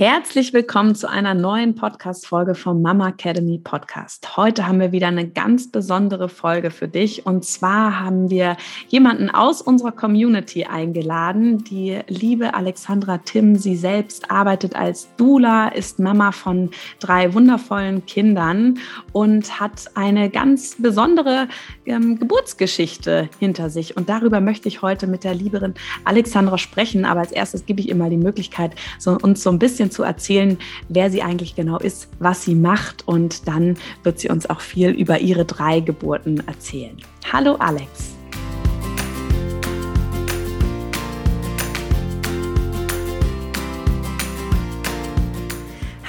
Herzlich willkommen zu einer neuen Podcast-Folge vom Mama Academy Podcast. Heute haben wir wieder eine ganz besondere Folge für dich. Und zwar haben wir jemanden aus unserer Community eingeladen, die liebe Alexandra Tim. Sie selbst arbeitet als Dula, ist Mama von drei wundervollen Kindern und hat eine ganz besondere ähm, Geburtsgeschichte hinter sich. Und darüber möchte ich heute mit der lieberen Alexandra sprechen. Aber als erstes gebe ich ihr mal die Möglichkeit, so, uns so ein bisschen zu erzählen, wer sie eigentlich genau ist, was sie macht und dann wird sie uns auch viel über ihre drei Geburten erzählen. Hallo Alex.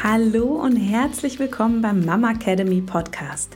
Hallo und herzlich willkommen beim Mama Academy Podcast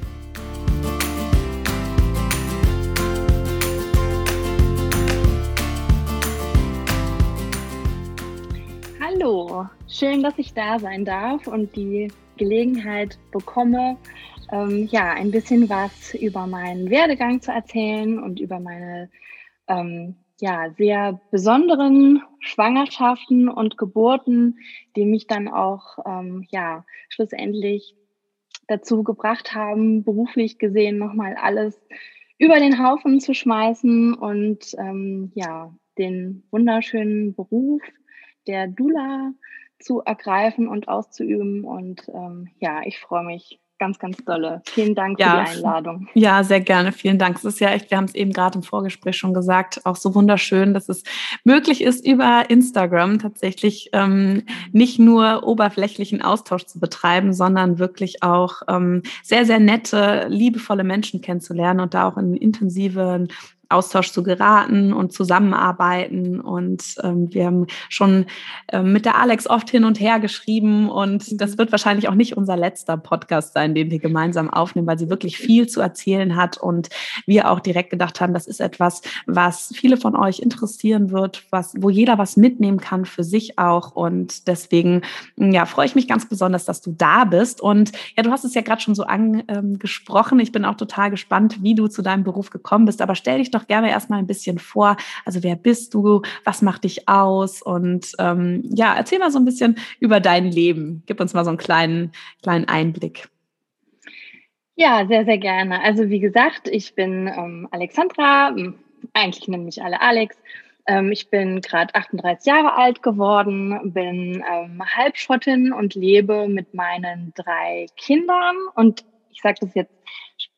Hallo, schön, dass ich da sein darf und die Gelegenheit bekomme, ähm, ja, ein bisschen was über meinen Werdegang zu erzählen und über meine ähm, ja, sehr besonderen Schwangerschaften und Geburten, die mich dann auch ähm, ja, schlussendlich dazu gebracht haben, beruflich gesehen nochmal alles über den Haufen zu schmeißen und ähm, ja, den wunderschönen Beruf der Dula zu ergreifen und auszuüben. Und ähm, ja, ich freue mich ganz, ganz dolle. Vielen Dank ja, für die Einladung. Ja, sehr gerne. Vielen Dank. Es ist ja echt, wir haben es eben gerade im Vorgespräch schon gesagt, auch so wunderschön, dass es möglich ist, über Instagram tatsächlich ähm, nicht nur oberflächlichen Austausch zu betreiben, sondern wirklich auch ähm, sehr, sehr nette, liebevolle Menschen kennenzulernen und da auch in intensiven Austausch zu geraten und zusammenarbeiten. Und ähm, wir haben schon äh, mit der Alex oft hin und her geschrieben. Und das wird wahrscheinlich auch nicht unser letzter Podcast sein, den wir gemeinsam aufnehmen, weil sie wirklich viel zu erzählen hat. Und wir auch direkt gedacht haben, das ist etwas, was viele von euch interessieren wird, was, wo jeder was mitnehmen kann für sich auch. Und deswegen ja, freue ich mich ganz besonders, dass du da bist. Und ja, du hast es ja gerade schon so angesprochen. Ich bin auch total gespannt, wie du zu deinem Beruf gekommen bist. Aber stell dich doch doch gerne erstmal ein bisschen vor. Also wer bist du? Was macht dich aus? Und ähm, ja, erzähl mal so ein bisschen über dein Leben. Gib uns mal so einen kleinen, kleinen Einblick. Ja, sehr, sehr gerne. Also wie gesagt, ich bin ähm, Alexandra. Eigentlich nennen mich alle Alex. Ähm, ich bin gerade 38 Jahre alt geworden, bin ähm, Halbschottin und lebe mit meinen drei Kindern. Und ich sage das jetzt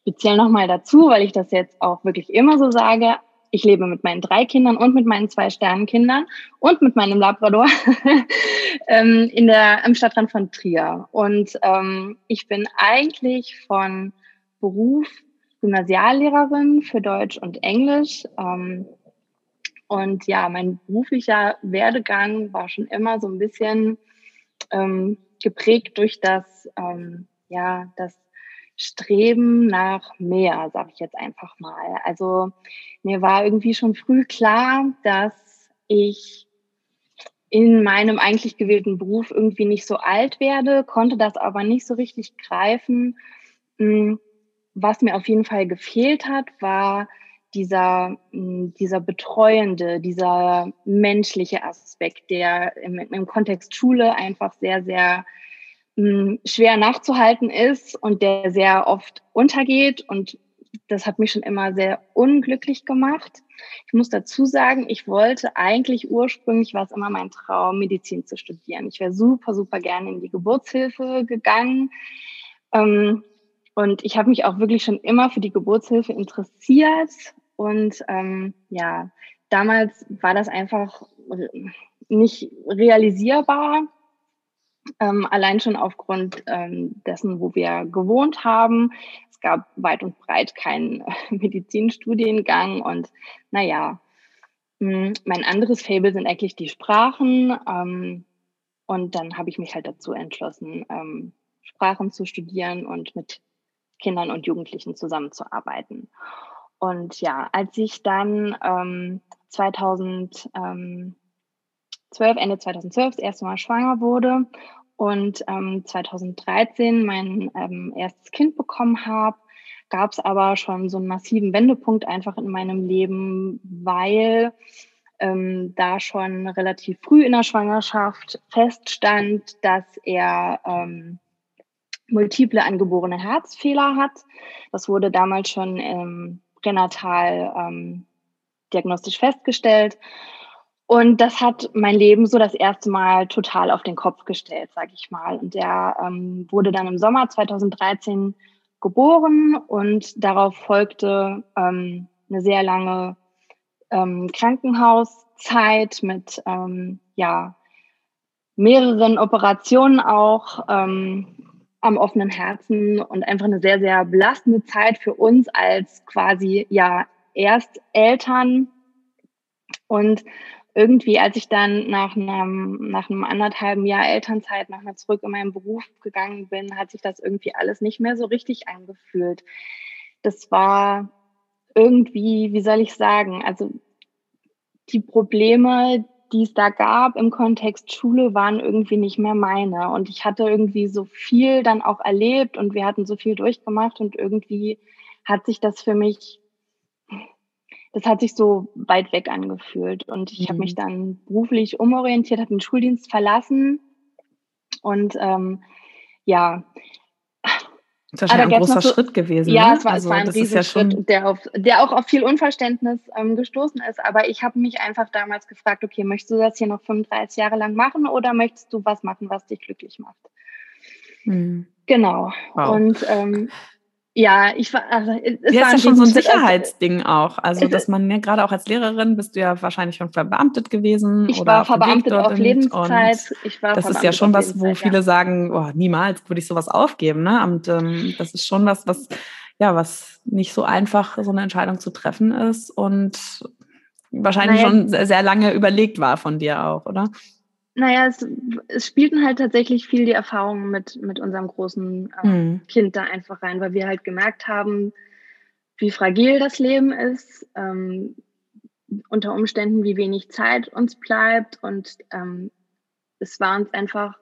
speziell nochmal dazu, weil ich das jetzt auch wirklich immer so sage. Ich lebe mit meinen drei Kindern und mit meinen zwei Sternenkindern und mit meinem Labrador ähm, in der, im Stadtrand von Trier. Und ähm, ich bin eigentlich von Beruf Gymnasiallehrerin für Deutsch und Englisch. Ähm, und ja, mein beruflicher Werdegang war schon immer so ein bisschen ähm, geprägt durch das, ähm, ja, das Streben nach mehr, sage ich jetzt einfach mal. Also mir war irgendwie schon früh klar, dass ich in meinem eigentlich gewählten Beruf irgendwie nicht so alt werde, konnte das aber nicht so richtig greifen. Hm, was mir auf jeden Fall gefehlt hat, war dieser, hm, dieser betreuende, dieser menschliche Aspekt, der im, im Kontext Schule einfach sehr, sehr schwer nachzuhalten ist und der sehr oft untergeht. Und das hat mich schon immer sehr unglücklich gemacht. Ich muss dazu sagen, ich wollte eigentlich ursprünglich, war es immer mein Traum, Medizin zu studieren. Ich wäre super, super gerne in die Geburtshilfe gegangen. Ähm, und ich habe mich auch wirklich schon immer für die Geburtshilfe interessiert. Und ähm, ja, damals war das einfach nicht realisierbar ähm, allein schon aufgrund ähm, dessen, wo wir gewohnt haben. Es gab weit und breit keinen äh, Medizinstudiengang und naja, mh, hm, mein anderes Fable sind eigentlich die Sprachen. Ähm, und dann habe ich mich halt dazu entschlossen, ähm, Sprachen zu studieren und mit Kindern und Jugendlichen zusammenzuarbeiten. Und ja, als ich dann ähm, 2012, Ende 2012 das erste Mal schwanger wurde und ähm, 2013 mein ähm, erstes Kind bekommen habe, gab es aber schon so einen massiven Wendepunkt einfach in meinem Leben, weil ähm, da schon relativ früh in der Schwangerschaft feststand, dass er ähm, multiple angeborene Herzfehler hat. Das wurde damals schon ähm, pränatal diagnostisch festgestellt. Und das hat mein Leben so das erste Mal total auf den Kopf gestellt, sage ich mal. Und der ähm, wurde dann im Sommer 2013 geboren und darauf folgte ähm, eine sehr lange ähm, Krankenhauszeit mit ähm, ja, mehreren Operationen auch ähm, am offenen Herzen und einfach eine sehr, sehr belastende Zeit für uns als quasi ja erst Eltern. Und irgendwie, als ich dann nach einem, nach einem anderthalben Jahr Elternzeit nochmal zurück in meinen Beruf gegangen bin, hat sich das irgendwie alles nicht mehr so richtig angefühlt. Das war irgendwie, wie soll ich sagen, also die Probleme, die es da gab im Kontext Schule, waren irgendwie nicht mehr meine. Und ich hatte irgendwie so viel dann auch erlebt und wir hatten so viel durchgemacht und irgendwie hat sich das für mich, das hat sich so weit weg angefühlt. Und ich mhm. habe mich dann beruflich umorientiert, habe den Schuldienst verlassen und ähm, ja, das ist ja ein großer so, Schritt gewesen. Ja, ne? es war, also, es war ein Riesenschritt, ja der, auf, der auch auf viel Unverständnis ähm, gestoßen ist. Aber ich habe mich einfach damals gefragt, okay, möchtest du das hier noch 35 Jahre lang machen oder möchtest du was machen, was dich glücklich macht? Hm. Genau. Wow. Und ähm, ja, ich war, also es ja, ist ja schon so ein Sicherheitsding auch. Also, dass man ja gerade auch als Lehrerin bist du ja wahrscheinlich schon verbeamtet gewesen. Ich war verbeamtet auf Lebenszeit. Ich war das ist ja schon was, wo viele ja. sagen, oh, niemals würde ich sowas aufgeben. Ne? Und ähm, das ist schon was, was, ja, was nicht so einfach, so eine Entscheidung zu treffen ist und wahrscheinlich naja. schon sehr, sehr lange überlegt war von dir auch, oder? Naja, es, es spielten halt tatsächlich viel die Erfahrungen mit, mit unserem großen äh, mhm. Kind da einfach rein, weil wir halt gemerkt haben, wie fragil das Leben ist, ähm, unter Umständen, wie wenig Zeit uns bleibt. Und ähm, es war uns einfach,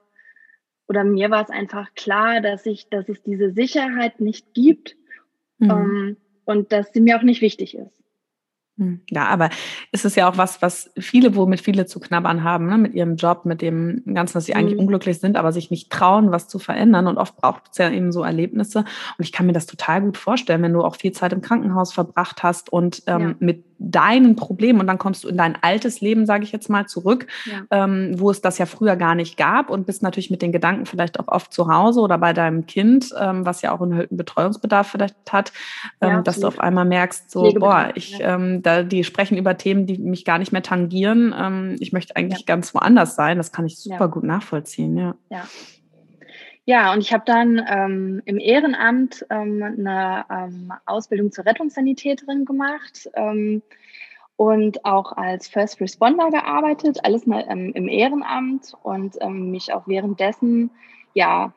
oder mir war es einfach klar, dass ich, dass es diese Sicherheit nicht gibt mhm. ähm, und dass sie mir auch nicht wichtig ist. Hm, ja, aber es ist ja auch was, was viele, womit viele zu knabbern haben, ne? mit ihrem Job, mit dem Ganzen, dass sie eigentlich mhm. unglücklich sind, aber sich nicht trauen, was zu verändern. Und oft braucht es ja eben so Erlebnisse. Und ich kann mir das total gut vorstellen, wenn du auch viel Zeit im Krankenhaus verbracht hast und ähm, ja. mit deinen Problemen und dann kommst du in dein altes Leben, sage ich jetzt mal, zurück, ja. ähm, wo es das ja früher gar nicht gab und bist natürlich mit den Gedanken vielleicht auch oft zu Hause oder bei deinem Kind, ähm, was ja auch einen erhöhten Betreuungsbedarf vielleicht hat, ähm, ja, dass du auf einmal merkst, so, boah, ich, ähm, da, die sprechen über Themen, die mich gar nicht mehr tangieren. Ähm, ich möchte eigentlich ja. ganz woanders sein. Das kann ich super gut nachvollziehen, ja. Ja. Und ich habe dann ähm, im Ehrenamt ähm, eine ähm, Ausbildung zur Rettungssanitäterin gemacht ähm, und auch als First Responder gearbeitet, alles ne, ähm, im Ehrenamt und ähm, mich auch währenddessen, ja,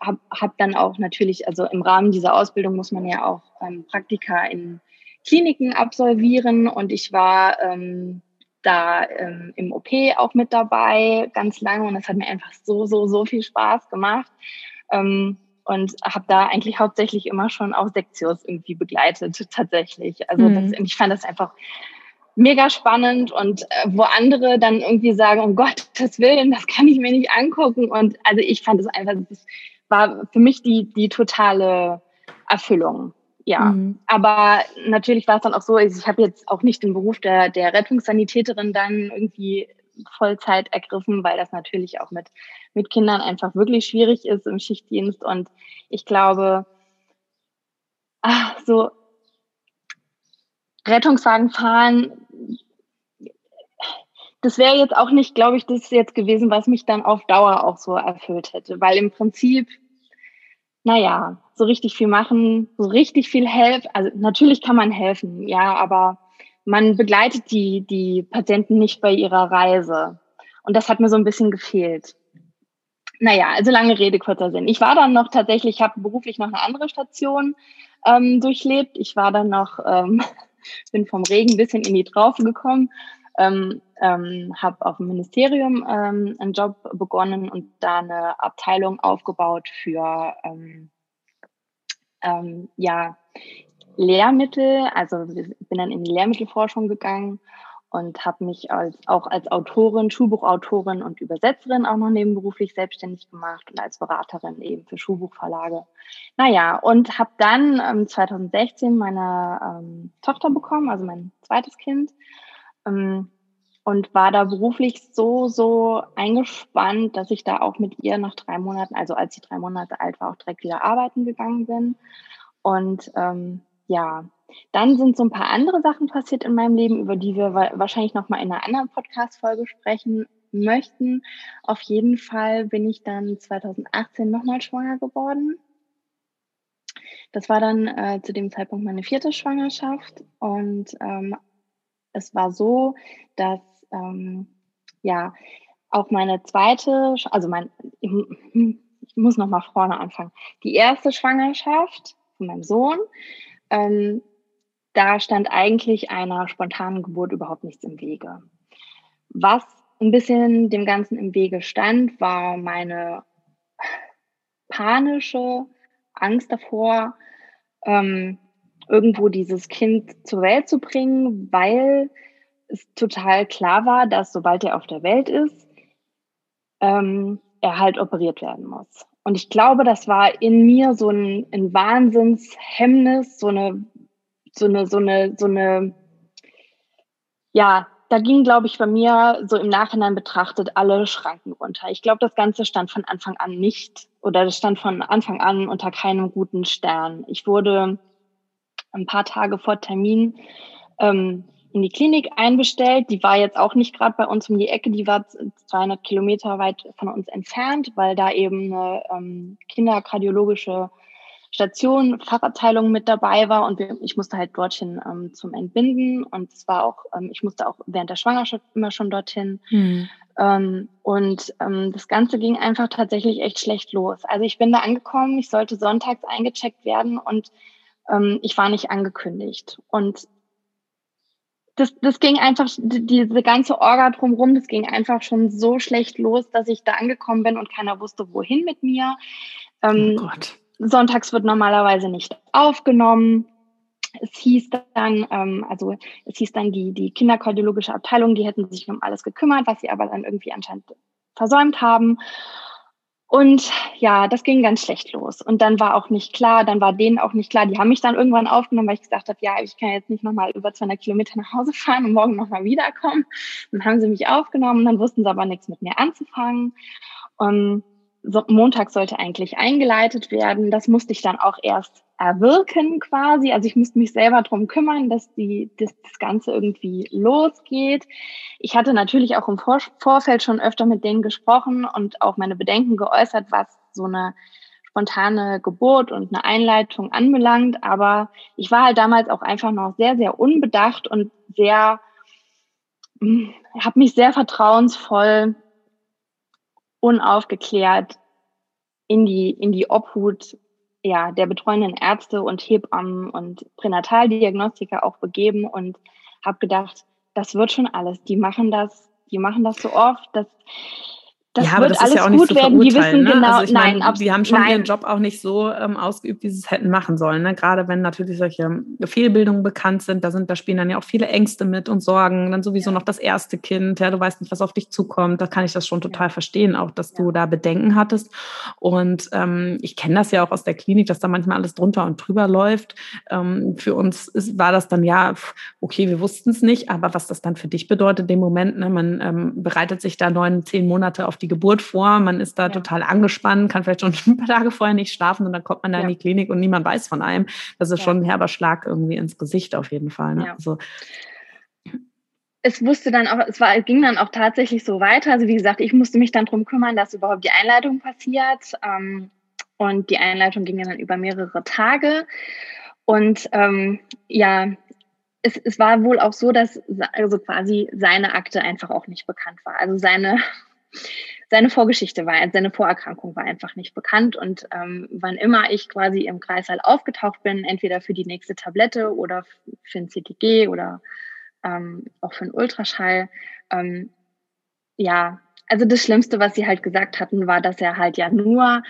habe hab dann auch natürlich, also im Rahmen dieser Ausbildung muss man ja auch Praktika in Kliniken absolvieren und ich war da ähm, im OP auch mit dabei, ganz lange. Und das hat mir einfach so, so, so viel Spaß gemacht. Ähm, und habe da eigentlich hauptsächlich immer schon auch Sektios irgendwie begleitet, tatsächlich. Also mhm. das, ich fand das einfach mega spannend und äh, wo andere dann irgendwie sagen, um Gottes Willen, das kann ich mir nicht angucken. Und also ich fand es einfach, das war für mich die, die totale Erfüllung ja, mhm. aber natürlich war es dann auch so, ich habe jetzt auch nicht den Beruf der, der Rettungssanitäterin dann irgendwie Vollzeit ergriffen, weil das natürlich auch mit, mit Kindern einfach wirklich schwierig ist im Schichtdienst. Und ich glaube, ach, so Rettungswagen fahren, das wäre jetzt auch nicht, glaube ich, das jetzt gewesen, was mich dann auf Dauer auch so erfüllt hätte, weil im Prinzip, naja, so richtig viel machen, so richtig viel helfen. Also natürlich kann man helfen, ja, aber man begleitet die, die Patienten nicht bei ihrer Reise. Und das hat mir so ein bisschen gefehlt. naja, also lange Rede, kurzer Sinn. Ich war dann noch tatsächlich, ich habe beruflich noch eine andere Station ähm, durchlebt. Ich war dann noch, ähm, bin vom Regen ein bisschen in die Traufe gekommen, ähm, ähm, habe auf dem Ministerium ähm, einen Job begonnen und da eine Abteilung aufgebaut für ähm, ähm, ja, Lehrmittel. Also bin dann in die Lehrmittelforschung gegangen und habe mich als, auch als Autorin, Schulbuchautorin und Übersetzerin auch noch nebenberuflich selbstständig gemacht und als Beraterin eben für Schulbuchverlage. Naja, und habe dann ähm, 2016 meine ähm, Tochter bekommen, also mein zweites Kind. Ähm, und war da beruflich so, so eingespannt, dass ich da auch mit ihr nach drei Monaten, also als sie drei Monate alt war, auch direkt wieder arbeiten gegangen bin. Und ähm, ja, dann sind so ein paar andere Sachen passiert in meinem Leben, über die wir wahrscheinlich noch mal in einer anderen Podcast-Folge sprechen möchten. Auf jeden Fall bin ich dann 2018 nochmal schwanger geworden. Das war dann äh, zu dem Zeitpunkt meine vierte Schwangerschaft und ähm, es war so, dass ähm, ja auch meine zweite, also mein, ich, muss noch mal vorne anfangen. Die erste Schwangerschaft von meinem Sohn ähm, da stand eigentlich einer spontanen Geburt überhaupt nichts im Wege. Was ein bisschen dem Ganzen im Wege stand, war meine panische Angst davor, ähm, irgendwo dieses Kind zur Welt zu bringen, weil es total klar war, dass sobald er auf der Welt ist, ähm, er halt operiert werden muss. Und ich glaube, das war in mir so ein, ein Wahnsinnshemmnis, so eine so eine, so eine, so eine, ja, da ging, glaube ich, bei mir so im Nachhinein betrachtet alle Schranken runter. Ich glaube, das Ganze stand von Anfang an nicht oder das stand von Anfang an unter keinem guten Stern. Ich wurde ein paar Tage vor Termin ähm, in die Klinik einbestellt. Die war jetzt auch nicht gerade bei uns um die Ecke, die war 200 Kilometer weit von uns entfernt, weil da eben eine ähm, kinderkardiologische Station, Fachabteilung mit dabei war und wir, ich musste halt dorthin ähm, zum Entbinden und es war auch, ähm, ich musste auch während der Schwangerschaft immer schon dorthin. Mhm. Ähm, und ähm, das Ganze ging einfach tatsächlich echt schlecht los. Also ich bin da angekommen, ich sollte sonntags eingecheckt werden und ähm, ich war nicht angekündigt. Und das, das ging einfach, diese ganze Orga drumherum, das ging einfach schon so schlecht los, dass ich da angekommen bin und keiner wusste, wohin mit mir. Ähm, oh Gott Sonntags wird normalerweise nicht aufgenommen. Es hieß dann, ähm, also es hieß dann die, die kinderkardiologische Abteilung, die hätten sich um alles gekümmert, was sie aber dann irgendwie anscheinend versäumt haben. Und ja, das ging ganz schlecht los. Und dann war auch nicht klar, dann war denen auch nicht klar, die haben mich dann irgendwann aufgenommen, weil ich gesagt habe, ja, ich kann jetzt nicht nochmal über 200 Kilometer nach Hause fahren und morgen nochmal wiederkommen. Dann haben sie mich aufgenommen, dann wussten sie aber nichts mit mir anzufangen. Und Montag sollte eigentlich eingeleitet werden. Das musste ich dann auch erst erwirken quasi. Also ich musste mich selber drum kümmern, dass die, dass das Ganze irgendwie losgeht. Ich hatte natürlich auch im Vor Vorfeld schon öfter mit denen gesprochen und auch meine Bedenken geäußert, was so eine spontane Geburt und eine Einleitung anbelangt. Aber ich war halt damals auch einfach noch sehr, sehr unbedacht und sehr, habe mich sehr vertrauensvoll unaufgeklärt in die, in die Obhut ja, der betreuenden Ärzte und Hebammen und Pränataldiagnostiker auch begeben und habe gedacht, das wird schon alles. Die machen das, die machen das so oft, dass das ja, aber das ist ja auch nicht so werden. Die wissen ne? genau, also ich nein, meine, sie haben schon nein. ihren Job auch nicht so ähm, ausgeübt, wie sie es hätten machen sollen. Ne? Gerade wenn natürlich solche Fehlbildungen bekannt sind, da sind, da spielen dann ja auch viele Ängste mit und Sorgen. Dann sowieso ja. noch das erste Kind, ja, du weißt nicht, was auf dich zukommt. Da kann ich das schon total ja. verstehen, auch dass du da Bedenken hattest. Und ähm, ich kenne das ja auch aus der Klinik, dass da manchmal alles drunter und drüber läuft. Ähm, für uns ist, war das dann ja, okay, wir wussten es nicht, aber was das dann für dich bedeutet, dem Moment, ne, man ähm, bereitet sich da neun, zehn Monate auf die die Geburt vor, man ist da ja. total angespannt, kann vielleicht schon ein paar Tage vorher nicht schlafen und dann kommt man da ja. in die Klinik und niemand weiß von einem. Das ist schon ein herber Schlag irgendwie ins Gesicht auf jeden Fall. Ne? Also, es wusste dann auch, es war, ging dann auch tatsächlich so weiter. Also wie gesagt, ich musste mich dann darum kümmern, dass überhaupt die Einleitung passiert. Ähm, und die Einleitung ging dann über mehrere Tage. Und ähm, ja, es, es war wohl auch so, dass also quasi seine Akte einfach auch nicht bekannt war. Also seine seine Vorgeschichte war, seine Vorerkrankung war einfach nicht bekannt. Und ähm, wann immer ich quasi im Kreißsaal aufgetaucht bin, entweder für die nächste Tablette oder für ein CTG oder ähm, auch für einen Ultraschall, ähm, ja, also das Schlimmste, was sie halt gesagt hatten, war, dass er halt ja nur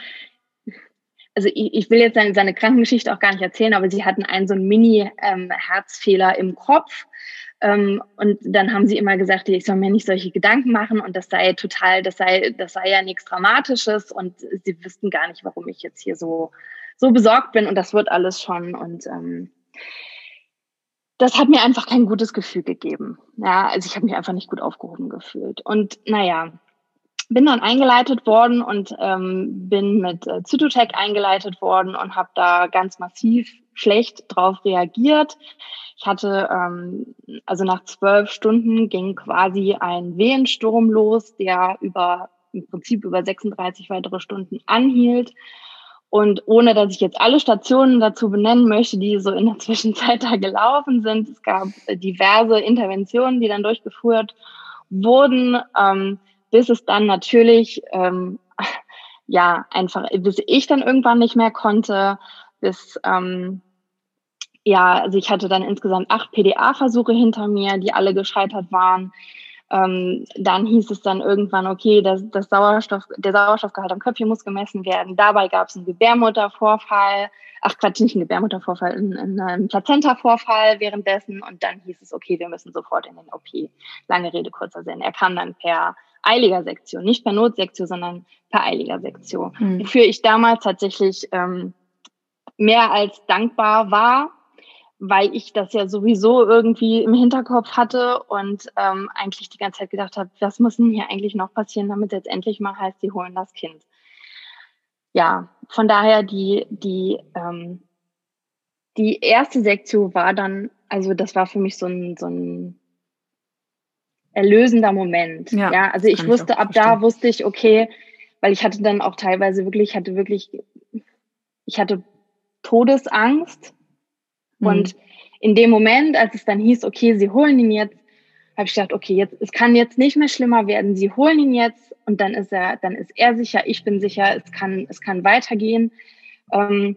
also ich, ich will jetzt seine, seine Krankengeschichte auch gar nicht erzählen, aber sie hatten einen so einen Mini-Herzfehler ähm, im Kopf. Ähm, und dann haben sie immer gesagt, ich soll mir nicht solche Gedanken machen und das sei total, das sei, das sei ja nichts Dramatisches und sie wüssten gar nicht, warum ich jetzt hier so, so besorgt bin und das wird alles schon. Und ähm, das hat mir einfach kein gutes Gefühl gegeben. Ja, also ich habe mich einfach nicht gut aufgehoben gefühlt. Und naja, bin dann eingeleitet worden und ähm, bin mit äh, Zytotec eingeleitet worden und habe da ganz massiv schlecht drauf reagiert. Ich hatte, ähm, also nach zwölf Stunden ging quasi ein Wehensturm los, der über im Prinzip über 36 weitere Stunden anhielt. Und ohne dass ich jetzt alle Stationen dazu benennen möchte, die so in der Zwischenzeit da gelaufen sind, es gab diverse Interventionen, die dann durchgeführt wurden. Ähm, bis es dann natürlich, ähm, ja, einfach, bis ich dann irgendwann nicht mehr konnte, bis, ähm, ja, also ich hatte dann insgesamt acht PDA-Versuche hinter mir, die alle gescheitert waren. Ähm, dann hieß es dann irgendwann, okay, das, das Sauerstoff, der Sauerstoffgehalt am Köpfchen muss gemessen werden. Dabei gab es einen Gebärmuttervorfall, ach Quatsch, nicht einen Gebärmuttervorfall, einen, einen Plazenta-Vorfall währenddessen. Und dann hieß es, okay, wir müssen sofort in den OP. Lange Rede, kurzer Sinn. Er kam dann per eiliger Sektion, nicht per Notsektion, sondern per eiliger Sektion. Mhm. Wofür ich damals tatsächlich ähm, mehr als dankbar war, weil ich das ja sowieso irgendwie im Hinterkopf hatte und ähm, eigentlich die ganze Zeit gedacht habe, was muss denn hier eigentlich noch passieren, damit es jetzt endlich mal heißt, sie holen das Kind. Ja, von daher die, die, ähm, die erste Sektion war dann, also das war für mich so ein, so ein erlösender Moment. Ja, ja also ich wusste, ich ab da wusste ich, okay, weil ich hatte dann auch teilweise wirklich, ich hatte wirklich, ich hatte Todesangst. Mhm. Und in dem Moment, als es dann hieß, okay, sie holen ihn jetzt, habe ich gedacht, okay, jetzt, es kann jetzt nicht mehr schlimmer werden. Sie holen ihn jetzt und dann ist er, dann ist er sicher, ich bin sicher, es kann, es kann weitergehen. Ähm,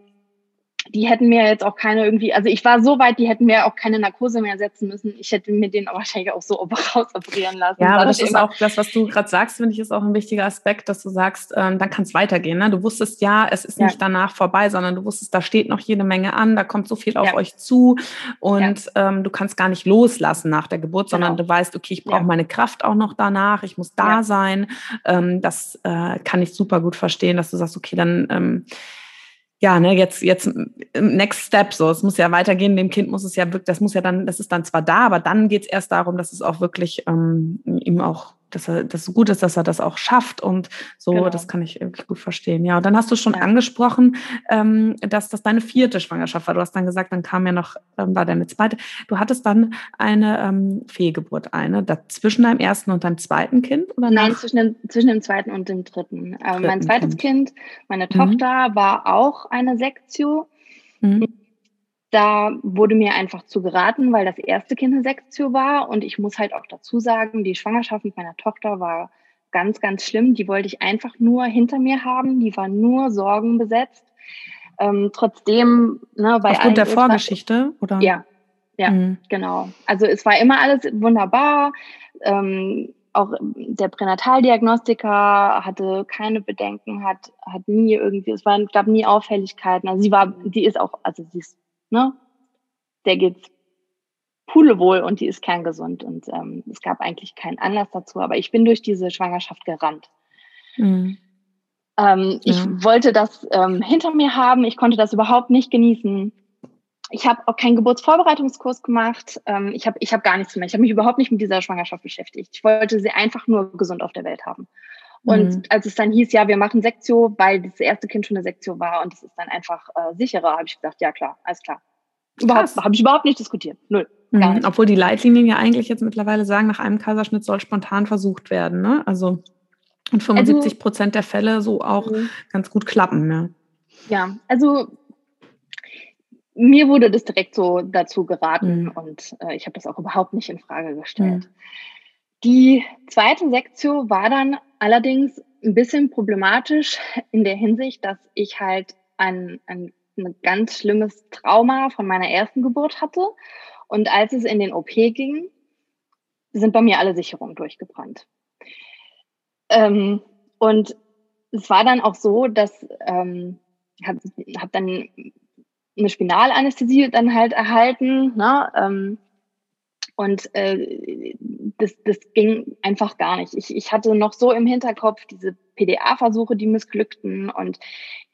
die hätten mir jetzt auch keine irgendwie, also ich war so weit, die hätten mir auch keine Narkose mehr setzen müssen. Ich hätte mir den wahrscheinlich auch so rausoperieren lassen. Ja, aber das ist auch das, was du gerade sagst, finde ich, ist auch ein wichtiger Aspekt, dass du sagst, ähm, dann kann es weitergehen. Ne? Du wusstest ja, es ist ja. nicht danach vorbei, sondern du wusstest, da steht noch jede Menge an, da kommt so viel auf ja. euch zu und ja. ähm, du kannst gar nicht loslassen nach der Geburt, sondern genau. du weißt, okay, ich brauche meine Kraft auch noch danach, ich muss da sein. Ähm, das äh, kann ich super gut verstehen, dass du sagst, okay, dann ähm, ja, ne, jetzt, jetzt next step, so, es muss ja weitergehen, dem Kind muss es ja wirklich, das muss ja dann, das ist dann zwar da, aber dann geht es erst darum, dass es auch wirklich ähm, ihm auch dass er das gut ist, dass er das auch schafft und so, genau. das kann ich wirklich gut verstehen. Ja, und dann hast du schon ja. angesprochen, ähm, dass das deine vierte Schwangerschaft war. Du hast dann gesagt, dann kam ja noch, ähm, war deine zweite. Du hattest dann eine ähm, Fehlgeburt, eine, zwischen deinem ersten und deinem zweiten Kind? Oder Nein, zwischen dem, zwischen dem zweiten und dem dritten. Ähm, mein zweites Kind, kind meine mhm. Tochter, mhm. war auch eine Sektio. Mhm da wurde mir einfach zu geraten, weil das erste Kind eine Sektio war. Und ich muss halt auch dazu sagen, die Schwangerschaft mit meiner Tochter war ganz, ganz schlimm. Die wollte ich einfach nur hinter mir haben. Die war nur sorgenbesetzt. Ähm, trotzdem, ne, bei Aufgrund der Vorgeschichte, oder? Ja, ja, mhm. genau. Also es war immer alles wunderbar. Ähm, auch der Pränataldiagnostiker hatte keine Bedenken, hat, hat nie irgendwie, es war, gab nie Auffälligkeiten. Also sie war, sie ist auch, also sie ist ne, der geht's pulewohl und die ist kerngesund. Und ähm, es gab eigentlich keinen Anlass dazu, aber ich bin durch diese Schwangerschaft gerannt. Mhm. Ähm, ja. Ich wollte das ähm, hinter mir haben, ich konnte das überhaupt nicht genießen. Ich habe auch keinen Geburtsvorbereitungskurs gemacht. Ähm, ich habe ich hab gar nichts mehr. Ich habe mich überhaupt nicht mit dieser Schwangerschaft beschäftigt. Ich wollte sie einfach nur gesund auf der Welt haben. Und mhm. als es dann hieß, ja, wir machen Sektio, weil das erste Kind schon eine Sektio war und es ist dann einfach äh, sicherer, habe ich gesagt, ja klar, alles klar. Überhaupt, habe ich überhaupt nicht diskutiert. Null. Mhm. Obwohl die Leitlinien ja eigentlich jetzt mittlerweile sagen, nach einem Kaiserschnitt soll spontan versucht werden. Ne? Also in 75 also Prozent der Fälle so auch mhm. ganz gut klappen. Ja, ja also mir wurde das direkt so dazu geraten mhm. und äh, ich habe das auch überhaupt nicht in Frage gestellt. Die zweite Sektion war dann allerdings ein bisschen problematisch in der Hinsicht, dass ich halt ein, ein, ein ganz schlimmes Trauma von meiner ersten Geburt hatte. Und als es in den OP ging, sind bei mir alle Sicherungen durchgebrannt. Ähm, und es war dann auch so, dass ähm, habe hab dann eine Spinalanästhesie dann halt erhalten. Ne? Ähm, und äh, das, das ging einfach gar nicht. Ich, ich hatte noch so im Hinterkopf diese PDA-Versuche, die missglückten und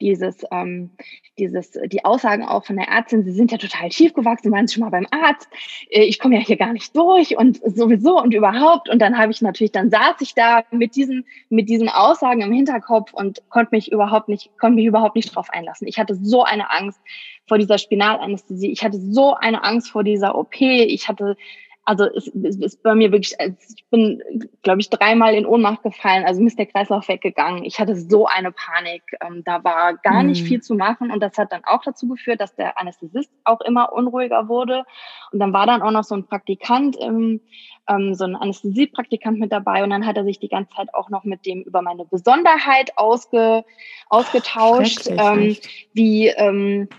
dieses, ähm, dieses, die Aussagen auch von der Ärztin, sie sind ja total schief gewachsen, waren sie schon mal beim Arzt, äh, ich komme ja hier gar nicht durch und sowieso und überhaupt. Und dann habe ich natürlich, dann saß ich da mit diesen, mit diesen Aussagen im Hinterkopf und konnte mich überhaupt nicht, konnte mich überhaupt nicht drauf einlassen. Ich hatte so eine Angst vor dieser Spinalanästhesie, ich hatte so eine Angst vor dieser OP, ich hatte also es, es ist bei mir wirklich, ich bin, glaube ich, dreimal in Ohnmacht gefallen, also mir ist der Kreislauf weggegangen. Ich hatte so eine Panik, ähm, da war gar mhm. nicht viel zu machen. Und das hat dann auch dazu geführt, dass der Anästhesist auch immer unruhiger wurde. Und dann war dann auch noch so ein Praktikant im, ähm, so ein Anästhesiepraktikant mit dabei. Und dann hat er sich die ganze Zeit auch noch mit dem über meine Besonderheit ausge, ausgetauscht, ähm, wie ähm,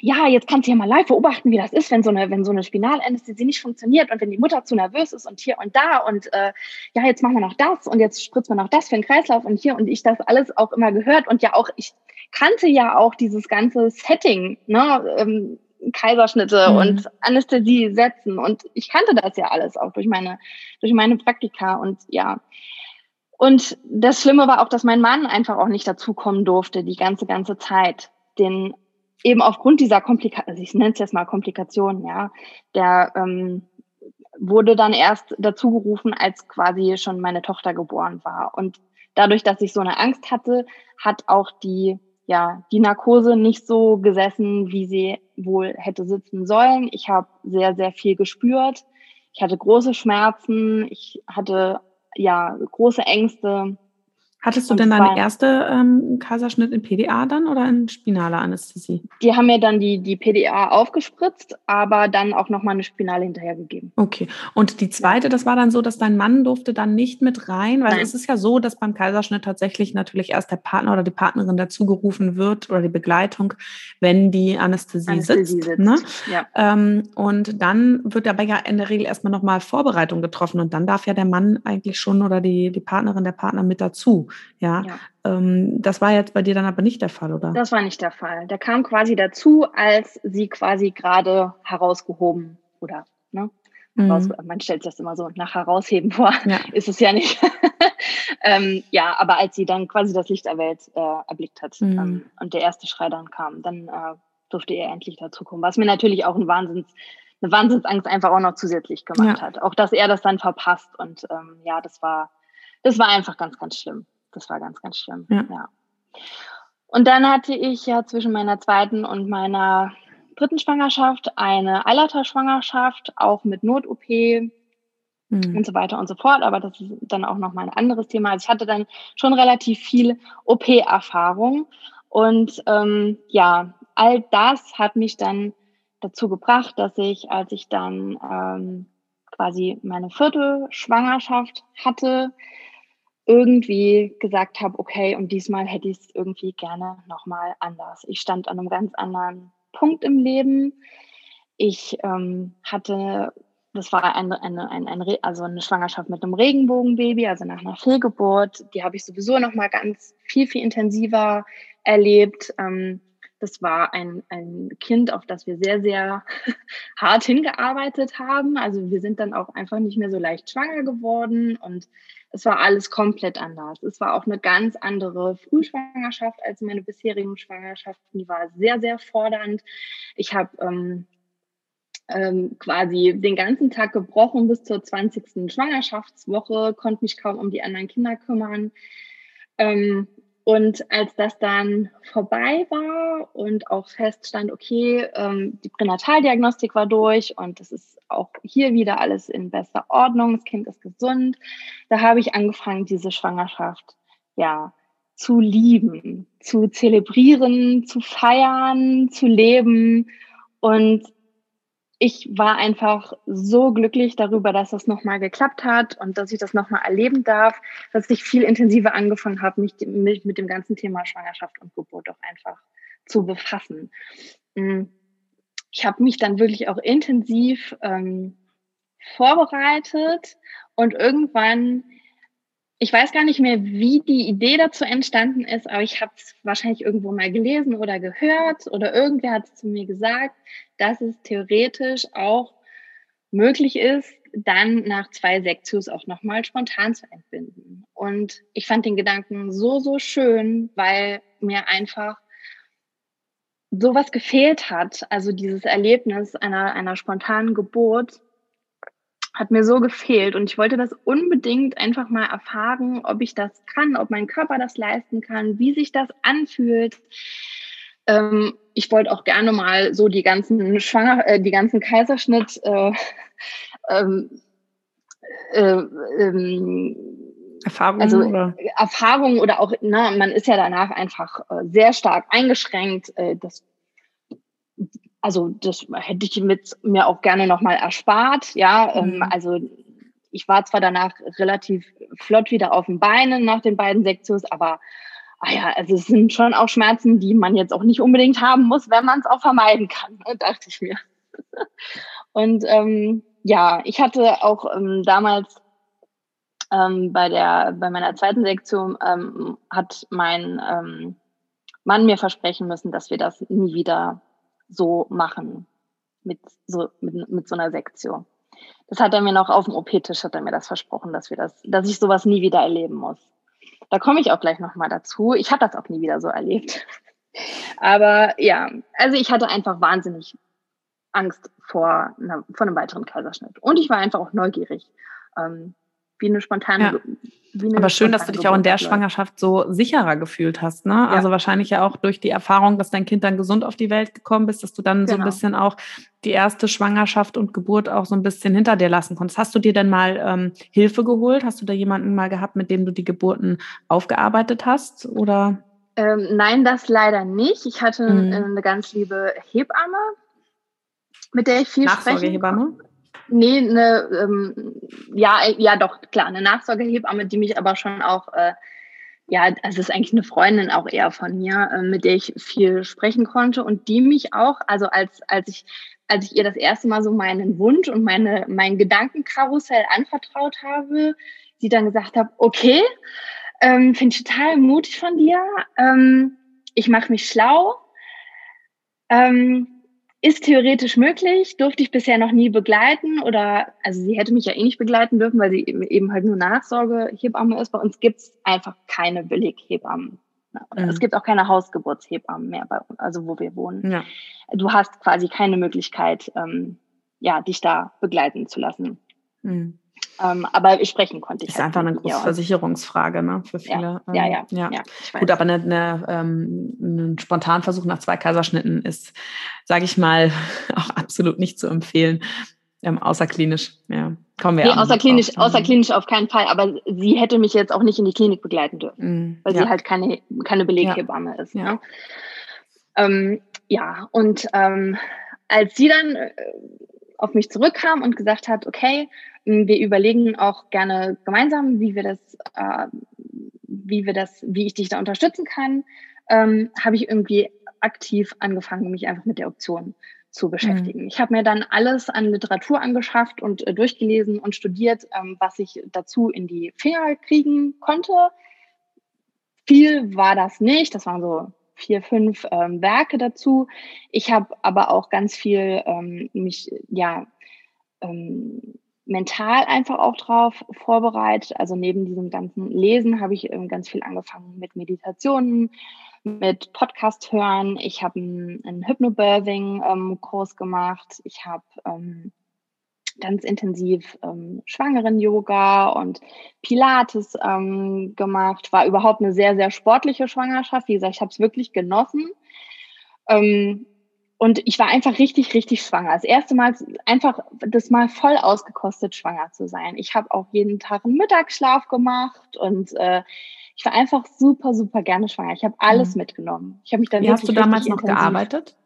ja, jetzt kannst du ja mal live beobachten, wie das ist, wenn so eine, wenn so eine Spinalanästhesie nicht funktioniert und wenn die Mutter zu nervös ist und hier und da und äh, ja, jetzt machen wir noch das und jetzt spritzt man noch das für den Kreislauf und hier und ich das alles auch immer gehört und ja auch, ich kannte ja auch dieses ganze Setting, ne, ähm, Kaiserschnitte mhm. und Anästhesie setzen und ich kannte das ja alles auch durch meine, durch meine Praktika und ja. Und das Schlimme war auch, dass mein Mann einfach auch nicht dazukommen durfte, die ganze, ganze Zeit. Den eben aufgrund dieser Komplikation, also ich nenne es jetzt mal Komplikation, ja, der ähm, wurde dann erst dazu gerufen, als quasi schon meine Tochter geboren war. Und dadurch, dass ich so eine Angst hatte, hat auch die, ja, die Narkose nicht so gesessen, wie sie wohl hätte sitzen sollen. Ich habe sehr, sehr viel gespürt. Ich hatte große Schmerzen. Ich hatte, ja, große Ängste. Hattest du denn deine erste ähm, Kaiserschnitt in PDA dann oder in spinaler Anästhesie? Die haben mir dann die, die PDA aufgespritzt, aber dann auch nochmal eine Spinale hinterhergegeben. Okay. Und die zweite, das war dann so, dass dein Mann durfte dann nicht mit rein, weil Nein. es ist ja so, dass beim Kaiserschnitt tatsächlich natürlich erst der Partner oder die Partnerin dazugerufen wird oder die Begleitung, wenn die Anästhesie, Anästhesie sitzt. sitzt. Ne? Ja. Ähm, und dann wird aber ja in der Regel erstmal nochmal Vorbereitung getroffen und dann darf ja der Mann eigentlich schon oder die, die Partnerin, der Partner mit dazu. Ja. ja. Ähm, das war jetzt bei dir dann aber nicht der Fall, oder? Das war nicht der Fall. Der kam quasi dazu, als sie quasi gerade herausgehoben oder, ne? Mhm. man stellt sich das immer so nach herausheben vor, ja. ist es ja nicht. ähm, ja, aber als sie dann quasi das Licht der Welt äh, erblickt hat mhm. ähm, und der erste Schrei dann kam, dann äh, durfte er endlich dazukommen. Was mir natürlich auch ein Wahnsinns, eine Wahnsinnsangst einfach auch noch zusätzlich gemacht ja. hat. Auch dass er das dann verpasst. Und ähm, ja, das war, das war einfach ganz, ganz schlimm das war ganz, ganz schlimm. Ja. ja. Und dann hatte ich ja zwischen meiner zweiten und meiner dritten Schwangerschaft eine Eileiterschwangerschaft, auch mit Not-OP mhm. und so weiter und so fort. Aber das ist dann auch nochmal ein anderes Thema. Also ich hatte dann schon relativ viel OP-Erfahrung. Und ähm, ja, all das hat mich dann dazu gebracht, dass ich, als ich dann ähm, quasi meine vierte Schwangerschaft hatte, irgendwie gesagt habe, okay, und diesmal hätte ich es irgendwie gerne nochmal anders. Ich stand an einem ganz anderen Punkt im Leben. Ich ähm, hatte, das war eine, eine, eine, eine, also eine Schwangerschaft mit einem Regenbogenbaby, also nach einer Fehlgeburt. Die habe ich sowieso nochmal ganz viel, viel intensiver erlebt. Ähm, das war ein, ein Kind, auf das wir sehr, sehr hart hingearbeitet haben. Also wir sind dann auch einfach nicht mehr so leicht schwanger geworden und es war alles komplett anders. Es war auch eine ganz andere Frühschwangerschaft als meine bisherigen Schwangerschaften. Die war sehr, sehr fordernd. Ich habe ähm, ähm, quasi den ganzen Tag gebrochen bis zur 20. Schwangerschaftswoche, konnte mich kaum um die anderen Kinder kümmern. Ähm, und als das dann vorbei war und auch feststand, okay, ähm, die Pränataldiagnostik war durch und es ist auch hier wieder alles in bester Ordnung, das Kind ist gesund, da habe ich angefangen, diese Schwangerschaft ja zu lieben, zu zelebrieren, zu feiern, zu leben. Und ich war einfach so glücklich darüber, dass das nochmal geklappt hat und dass ich das nochmal erleben darf, dass ich viel intensiver angefangen habe, mich, mich mit dem ganzen Thema Schwangerschaft und Geburt auch einfach zu befassen. Mm. Ich habe mich dann wirklich auch intensiv ähm, vorbereitet und irgendwann ich weiß gar nicht mehr, wie die Idee dazu entstanden ist, aber ich habe es wahrscheinlich irgendwo mal gelesen oder gehört oder irgendwer hat es zu mir gesagt, dass es theoretisch auch möglich ist, dann nach zwei Sektios auch nochmal spontan zu entbinden. Und ich fand den Gedanken so, so schön, weil mir einfach sowas gefehlt hat. Also dieses Erlebnis einer, einer spontanen Geburt hat mir so gefehlt und ich wollte das unbedingt einfach mal erfahren, ob ich das kann, ob mein Körper das leisten kann, wie sich das anfühlt. Ähm, ich wollte auch gerne mal so die ganzen Schwanger, äh, die ganzen Kaiserschnitt äh, ähm, äh, ähm, Erfahrungen also oder? Erfahrungen oder auch, na, man ist ja danach einfach äh, sehr stark eingeschränkt. Äh, das also das hätte ich mit mir auch gerne nochmal erspart. Ja, ähm, mhm. also ich war zwar danach relativ flott wieder auf den Beinen nach den beiden Sektios, aber ah ja, also es sind schon auch Schmerzen, die man jetzt auch nicht unbedingt haben muss, wenn man es auch vermeiden kann, ne, dachte ich mir. Und ähm, ja, ich hatte auch ähm, damals ähm, bei der bei meiner zweiten Sektion ähm, hat mein ähm, Mann mir versprechen müssen, dass wir das nie wieder so machen mit so, mit, mit so einer Sektion. Das hat er mir noch auf dem OP-Tisch, hat er mir das versprochen, dass wir das, dass ich sowas nie wieder erleben muss. Da komme ich auch gleich nochmal dazu. Ich habe das auch nie wieder so erlebt. Aber ja, also ich hatte einfach wahnsinnig Angst vor, einer, vor einem weiteren Kaiserschnitt. Und ich war einfach auch neugierig. Ähm, wie eine spontane. Ja. Eine Aber schön, dass du dich auch in der Schwangerschaft so sicherer gefühlt hast. Ne? Ja. Also wahrscheinlich ja auch durch die Erfahrung, dass dein Kind dann gesund auf die Welt gekommen bist, dass du dann genau. so ein genau. bisschen auch die erste Schwangerschaft und Geburt auch so ein bisschen hinter dir lassen konntest. Hast du dir denn mal ähm, Hilfe geholt? Hast du da jemanden mal gehabt, mit dem du die Geburten aufgearbeitet hast? Oder? Ähm, nein, das leider nicht. Ich hatte mhm. eine ganz liebe Hebamme, mit der ich viel spreche. Hebamme? Nee, eine, ähm, ja, ja, doch, klar, eine Nachsorgehebamme, die mich aber schon auch, äh, ja, also es ist eigentlich eine Freundin auch eher von mir, äh, mit der ich viel sprechen konnte und die mich auch, also als, als ich, als ich ihr das erste Mal so meinen Wunsch und meine, mein Gedankenkarussell anvertraut habe, sie dann gesagt hat, okay, ähm, finde ich total mutig von dir, ähm, ich mache mich schlau, ähm, ist theoretisch möglich, durfte ich bisher noch nie begleiten oder, also sie hätte mich ja eh nicht begleiten dürfen, weil sie eben halt nur Nachsorgehebamme ist. Bei uns gibt's einfach keine Billighebammen. Mhm. Es gibt auch keine Hausgeburtshebammen mehr bei uns, also wo wir wohnen. Ja. Du hast quasi keine Möglichkeit, ähm, ja, dich da begleiten zu lassen. Mhm. Ähm, aber sprechen konnte ich. Ist halt einfach eine große Versicherungsfrage, ne? Für viele. Ja, ja, ja. Ähm, ja. ja Gut, aber eine, eine, ähm, ein Spontanversuch nach zwei Kaiserschnitten ist, sage ich mal, auch absolut nicht zu empfehlen. Ähm, außerklinisch, ja. Kommen wir nee, außerklinisch, drauf. außerklinisch auf keinen Fall, aber sie hätte mich jetzt auch nicht in die Klinik begleiten dürfen, mm, weil ja. sie halt keine, keine Beleghebamme ja. ist. Ja, ne? ähm, ja und ähm, als sie dann äh, auf mich zurückkam und gesagt hat, okay, wir überlegen auch gerne gemeinsam, wie wir das, äh, wie wir das, wie ich dich da unterstützen kann. Ähm, habe ich irgendwie aktiv angefangen, mich einfach mit der Option zu beschäftigen. Mhm. Ich habe mir dann alles an Literatur angeschafft und äh, durchgelesen und studiert, ähm, was ich dazu in die Finger kriegen konnte. Viel war das nicht, das waren so vier, fünf ähm, Werke dazu. Ich habe aber auch ganz viel ähm, mich ja ähm, mental einfach auch drauf vorbereitet. Also neben diesem ganzen Lesen habe ich ähm, ganz viel angefangen mit Meditationen, mit Podcast hören. Ich habe einen, Hypnobirthing-Kurs ähm, gemacht. Ich habe ähm, ganz intensiv ähm, Schwangeren-Yoga und Pilates ähm, gemacht. War überhaupt eine sehr, sehr sportliche Schwangerschaft. Wie gesagt, ich habe es wirklich genossen. Ähm, und ich war einfach richtig, richtig schwanger. Das erste Mal einfach das Mal voll ausgekostet, schwanger zu sein. Ich habe auch jeden Tag einen Mittagsschlaf gemacht und äh, ich war einfach super, super gerne schwanger. Ich habe alles mhm. mitgenommen. Ich habe mich dann Wie hast du damals noch gearbeitet?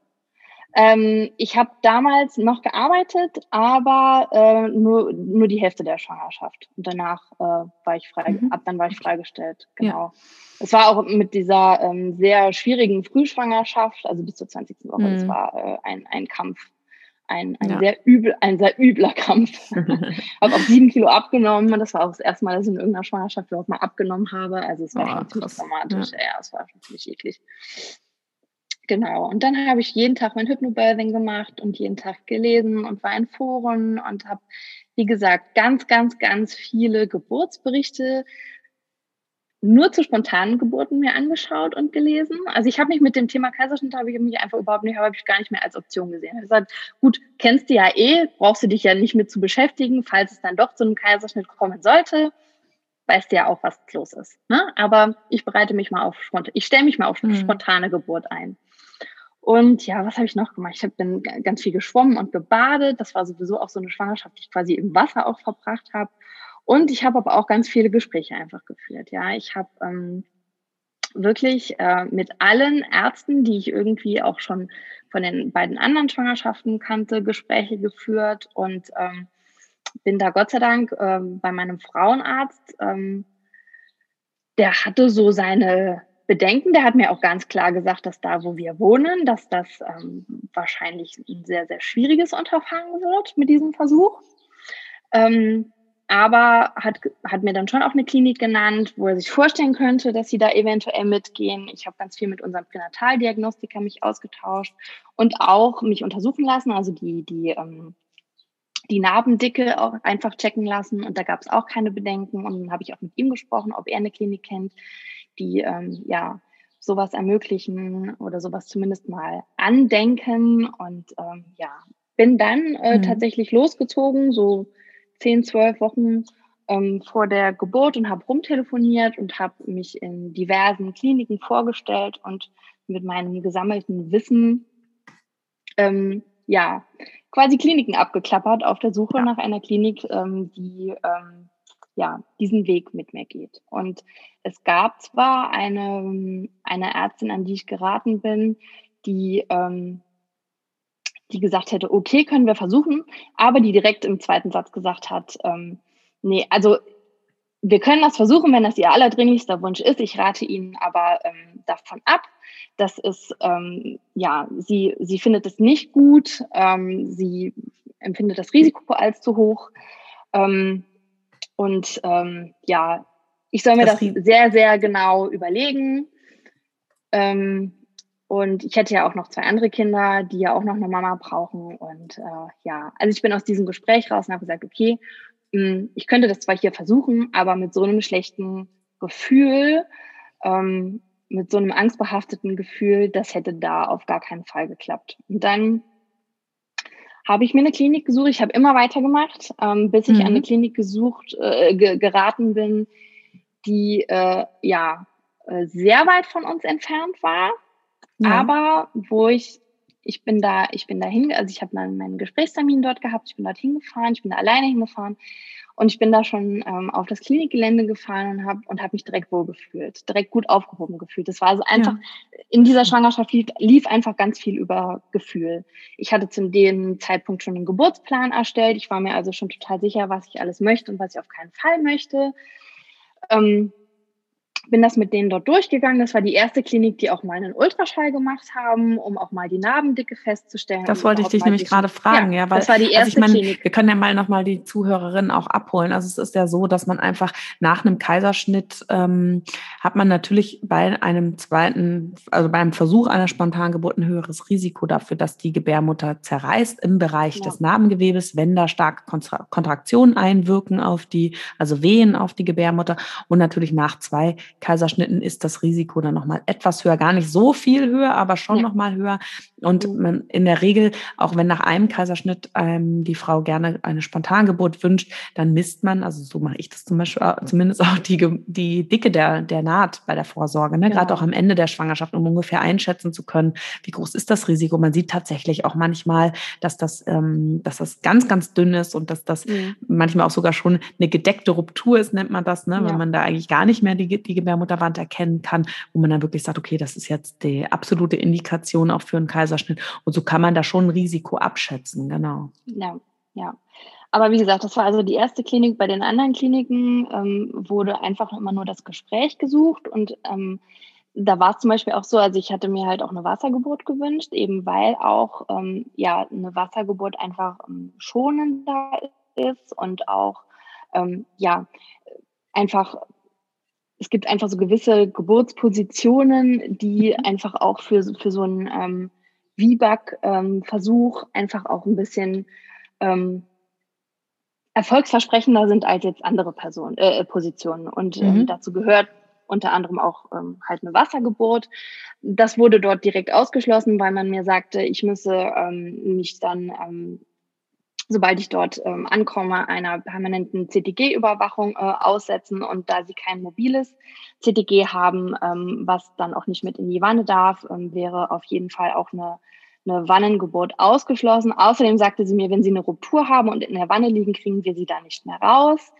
Ähm, ich habe damals noch gearbeitet, aber äh, nur, nur die Hälfte der Schwangerschaft. Und danach äh, war ich frei, mhm. ab dann war ich freigestellt. Genau. Ja. Es war auch mit dieser ähm, sehr schwierigen Frühschwangerschaft, also bis zur 20. Woche, mhm. es war äh, ein, ein Kampf. Ein, ein ja. sehr übel, ein sehr übler Kampf. habe auch sieben Kilo abgenommen. Das war auch das erste Mal, dass ich in irgendeiner Schwangerschaft überhaupt mal abgenommen habe. Also es war oh, schon ziemlich dramatisch. Ja. ja, es war schon ziemlich eklig. Genau. Und dann habe ich jeden Tag mein Hypnobirthing gemacht und jeden Tag gelesen und war in Foren und habe, wie gesagt, ganz, ganz, ganz viele Geburtsberichte nur zu spontanen Geburten mir angeschaut und gelesen. Also ich habe mich mit dem Thema Kaiserschnitt habe ich mich einfach überhaupt nicht, habe ich gar nicht mehr als Option gesehen. Ich habe gesagt, gut, kennst du ja eh, brauchst du dich ja nicht mit zu beschäftigen, falls es dann doch zu einem Kaiserschnitt kommen sollte, weißt du ja auch, was los ist. Ne? Aber ich bereite mich mal auf ich stelle mich mal auf mhm. spontane Geburt ein. Und ja, was habe ich noch gemacht? Ich habe dann ganz viel geschwommen und gebadet. Das war sowieso auch so eine Schwangerschaft, die ich quasi im Wasser auch verbracht habe. Und ich habe aber auch ganz viele Gespräche einfach geführt. Ja, ich habe ähm, wirklich äh, mit allen Ärzten, die ich irgendwie auch schon von den beiden anderen Schwangerschaften kannte, Gespräche geführt und ähm, bin da Gott sei Dank ähm, bei meinem Frauenarzt. Ähm, der hatte so seine Bedenken. Der hat mir auch ganz klar gesagt, dass da, wo wir wohnen, dass das ähm, wahrscheinlich ein sehr, sehr schwieriges Unterfangen wird mit diesem Versuch. Ähm, aber hat, hat mir dann schon auch eine Klinik genannt, wo er sich vorstellen könnte, dass sie da eventuell mitgehen. Ich habe ganz viel mit unserem Pränataldiagnostiker mich ausgetauscht und auch mich untersuchen lassen, also die, die, ähm, die Narbendicke auch einfach checken lassen. Und da gab es auch keine Bedenken. Und dann habe ich auch mit ihm gesprochen, ob er eine Klinik kennt, die ähm, ja sowas ermöglichen oder sowas zumindest mal andenken. Und ähm, ja, bin dann äh, mhm. tatsächlich losgezogen, so zehn, zwölf Wochen ähm, vor der Geburt und habe rumtelefoniert und habe mich in diversen Kliniken vorgestellt und mit meinem gesammelten Wissen ähm, ja quasi Kliniken abgeklappert auf der Suche nach einer Klinik, ähm, die ähm, ja, diesen Weg mit mir geht. Und es gab zwar eine, eine Ärztin, an die ich geraten bin, die, ähm, die gesagt hätte, okay, können wir versuchen, aber die direkt im zweiten Satz gesagt hat, ähm, nee, also wir können das versuchen, wenn das Ihr allerdringlichster Wunsch ist. Ich rate Ihnen aber ähm, davon ab. Das ist, ähm, ja, sie, sie findet es nicht gut. Ähm, sie empfindet das Risiko als zu hoch. Ähm, und ähm, ja, ich soll mir das, das sehr, sehr genau überlegen. Ähm, und ich hätte ja auch noch zwei andere Kinder, die ja auch noch eine Mama brauchen. Und äh, ja, also ich bin aus diesem Gespräch raus und habe gesagt, okay, mh, hm, ich könnte das zwar hier versuchen, aber mit so einem schlechten Gefühl, ähm, mit so einem angstbehafteten Gefühl, das hätte da auf gar keinen Fall geklappt. Und dann habe ich mir eine Klinik gesucht. Ich habe immer weitergemacht, ähm, bis ich mhm. an eine Klinik gesucht, äh, geraten bin, die äh, ja äh, sehr weit von uns entfernt war, ja. aber wo ich ich bin da, ich bin da hin, also ich habe meinen Gesprächstermin dort gehabt, ich bin dort hingefahren, ich bin da alleine hingefahren und ich bin da schon ähm, auf das Klinikgelände gefahren und habe und hab mich direkt wohl gefühlt, direkt gut aufgehoben gefühlt. Das war also einfach, ja. in dieser Schwangerschaft lief, lief einfach ganz viel über Gefühl. Ich hatte zu dem Zeitpunkt schon einen Geburtsplan erstellt. Ich war mir also schon total sicher, was ich alles möchte und was ich auf keinen Fall möchte. Ähm, bin das mit denen dort durchgegangen. Das war die erste Klinik, die auch mal einen Ultraschall gemacht haben, um auch mal die Narbendicke festzustellen. Das wollte ich dich nämlich gerade fragen, ja, ja, weil das war die erste also ich meine, Klinik. Wir können ja mal nochmal die Zuhörerinnen auch abholen. Also es ist ja so, dass man einfach nach einem Kaiserschnitt ähm, hat man natürlich bei einem zweiten, also beim Versuch einer Spontangeburt ein höheres Risiko dafür, dass die Gebärmutter zerreißt im Bereich ja. des Narbengewebes, wenn da starke Kontraktionen einwirken auf die, also Wehen auf die Gebärmutter und natürlich nach zwei Kaiserschnitten ist das Risiko dann nochmal etwas höher, gar nicht so viel höher, aber schon ja. nochmal höher. Und mhm. man, in der Regel, auch wenn nach einem Kaiserschnitt ähm, die Frau gerne eine Spontangeburt wünscht, dann misst man, also so mache ich das zum Beispiel äh, zumindest auch die, die Dicke der, der Naht bei der Vorsorge, ne? Genau. gerade auch am Ende der Schwangerschaft, um ungefähr einschätzen zu können, wie groß ist das Risiko. Man sieht tatsächlich auch manchmal, dass das, ähm, dass das ganz, ganz dünn ist und dass das mhm. manchmal auch sogar schon eine gedeckte Ruptur ist, nennt man das, ne? Ja. wenn man da eigentlich gar nicht mehr die, die Gebärmutter Gebärmutterwand erkennen kann, wo man dann wirklich sagt, okay, das ist jetzt die absolute Indikation auch für einen Kaiserschnitt. Und so kann man da schon ein Risiko abschätzen, genau. Ja, ja. Aber wie gesagt, das war also die erste Klinik. Bei den anderen Kliniken ähm, wurde einfach immer nur das Gespräch gesucht und ähm, da war es zum Beispiel auch so, also ich hatte mir halt auch eine Wassergeburt gewünscht, eben weil auch ähm, ja eine Wassergeburt einfach ähm, schonender ist und auch ähm, ja einfach es gibt einfach so gewisse Geburtspositionen, die mhm. einfach auch für für so einen ähm, VBAC-Versuch ähm, einfach auch ein bisschen ähm, erfolgsversprechender sind als jetzt andere Personen, äh, Positionen. Und ähm, mhm. dazu gehört unter anderem auch ähm, halt eine Wassergeburt. Das wurde dort direkt ausgeschlossen, weil man mir sagte, ich müsse ähm, mich dann, ähm, sobald ich dort ähm, ankomme, einer permanenten CTG-Überwachung äh, aussetzen. Und da sie kein mobiles CTG haben, ähm, was dann auch nicht mit in die Wanne darf, ähm, wäre auf jeden Fall auch eine eine Wannengeburt ausgeschlossen. Außerdem sagte sie mir, wenn sie eine Ruptur haben und in der Wanne liegen, kriegen wir sie da nicht mehr raus.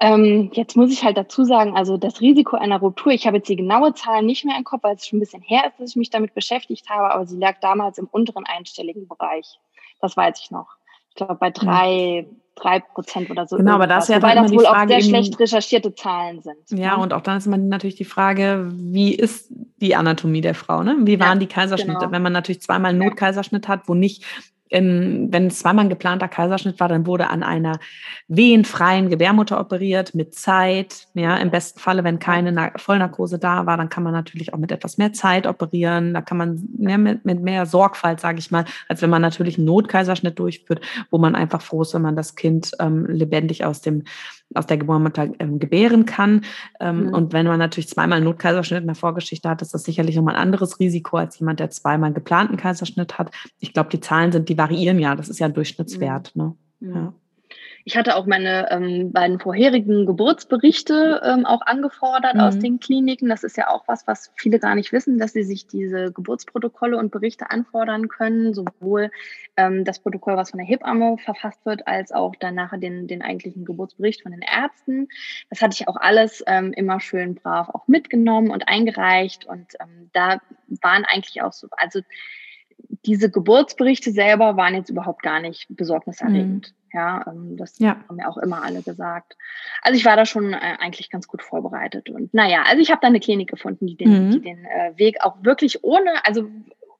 Ähm, jetzt muss ich halt dazu sagen, also das Risiko einer Ruptur, ich habe jetzt die genaue Zahl nicht mehr im Kopf, weil es schon ein bisschen her ist, dass ich mich damit beschäftigt habe, aber sie lag damals im unteren einstelligen Bereich. Das weiß ich noch. Glaube bei drei, drei Prozent oder so. Genau, aber das ist ja Wobei das wohl Frage auch sehr schlecht recherchierte Zahlen sind. Ja, ne? und auch dann ist man natürlich die Frage, wie ist die Anatomie der Frau? Ne? Wie waren ja, die Kaiserschnitte? Genau. Wenn man natürlich zweimal einen Notkaiserschnitt hat, wo nicht in, wenn es zweimal ein geplanter Kaiserschnitt war, dann wurde an einer wehenfreien Gebärmutter operiert mit Zeit. Ja, im besten Falle, wenn keine Vollnarkose da war, dann kann man natürlich auch mit etwas mehr Zeit operieren. Da kann man mehr, mit, mit mehr Sorgfalt, sage ich mal, als wenn man natürlich einen Notkaiserschnitt durchführt, wo man einfach froh ist, wenn man das Kind ähm, lebendig aus dem aus der Gebärmutter ähm, gebären kann. Ähm, mhm. Und wenn man natürlich zweimal einen Notkaiserschnitt in der Vorgeschichte hat, ist das sicherlich nochmal ein anderes Risiko als jemand, der zweimal einen geplanten Kaiserschnitt hat. Ich glaube, die Zahlen sind, die variieren ja. Das ist ja ein Durchschnittswert. Mhm. Ne? Ja. Ich hatte auch meine ähm, beiden vorherigen Geburtsberichte ähm, auch angefordert mhm. aus den Kliniken. Das ist ja auch was, was viele gar nicht wissen, dass sie sich diese Geburtsprotokolle und Berichte anfordern können, sowohl ähm, das Protokoll, was von der Hebamme verfasst wird, als auch dann nachher den, den eigentlichen Geburtsbericht von den Ärzten. Das hatte ich auch alles ähm, immer schön brav auch mitgenommen und eingereicht. Und ähm, da waren eigentlich auch so, also diese Geburtsberichte selber waren jetzt überhaupt gar nicht besorgniserregend. Mhm. Ja, ähm, das ja. haben mir auch immer alle gesagt. Also ich war da schon äh, eigentlich ganz gut vorbereitet. Und naja, also ich habe da eine Klinik gefunden, die den, mhm. die den äh, Weg auch wirklich ohne, also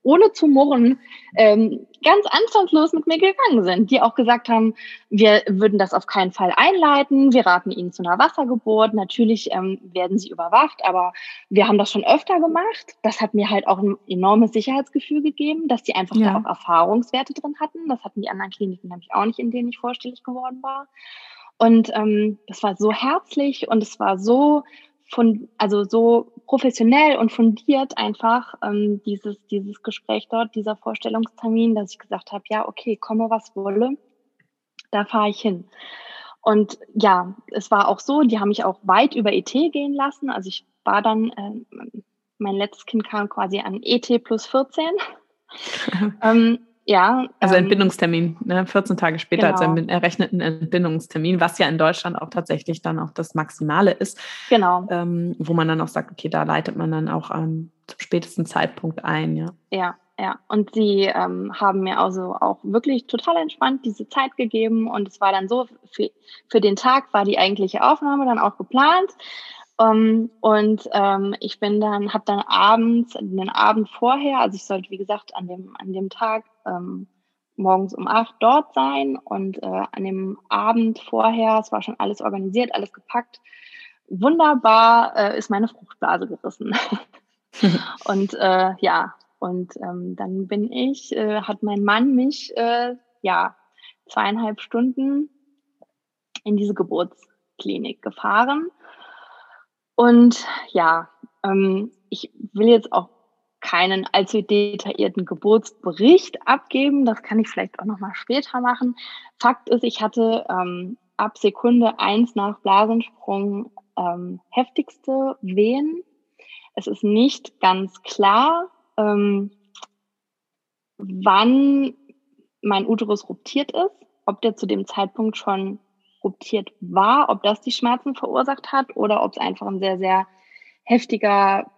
ohne zu murren, ähm, ganz anstandslos mit mir gegangen sind, die auch gesagt haben, wir würden das auf keinen Fall einleiten, wir raten ihnen zu einer Wassergeburt, natürlich ähm, werden sie überwacht, aber wir haben das schon öfter gemacht. Das hat mir halt auch ein enormes Sicherheitsgefühl gegeben, dass die einfach ja. da auch Erfahrungswerte drin hatten. Das hatten die anderen Kliniken nämlich auch nicht, in denen ich vorstellig geworden war. Und ähm, das war so herzlich und es war so von, also so professionell und fundiert einfach ähm, dieses, dieses Gespräch dort, dieser Vorstellungstermin, dass ich gesagt habe, ja, okay, komme was wolle, da fahre ich hin. Und ja, es war auch so, die haben mich auch weit über ET gehen lassen. Also ich war dann, äh, mein letztes Kind kam quasi an ET plus 14. ähm, ja. Also ähm, Entbindungstermin, ne? 14 Tage später genau. als einen errechneten Entbindungstermin, was ja in Deutschland auch tatsächlich dann auch das Maximale ist. Genau. Ähm, wo man dann auch sagt, okay, da leitet man dann auch ähm, zum spätesten Zeitpunkt ein, ja. Ja, ja. Und sie ähm, haben mir also auch wirklich total entspannt diese Zeit gegeben und es war dann so, für, für den Tag war die eigentliche Aufnahme dann auch geplant. Um, ähm, und ähm, ich bin dann, habe dann abends, den Abend vorher, also ich sollte wie gesagt an dem an dem Tag ähm, morgens um acht dort sein und äh, an dem Abend vorher, es war schon alles organisiert, alles gepackt, wunderbar äh, ist meine Fruchtblase gerissen. und äh, ja, und ähm, dann bin ich, äh, hat mein Mann mich äh, ja zweieinhalb Stunden in diese Geburtsklinik gefahren und ja, ähm, ich will jetzt auch keinen allzu detaillierten Geburtsbericht abgeben. Das kann ich vielleicht auch nochmal später machen. Fakt ist, ich hatte ähm, ab Sekunde eins nach Blasensprung ähm, heftigste Wehen. Es ist nicht ganz klar, ähm, wann mein Uterus ruptiert ist, ob der zu dem Zeitpunkt schon ruptiert war, ob das die Schmerzen verursacht hat oder ob es einfach ein sehr, sehr heftiger,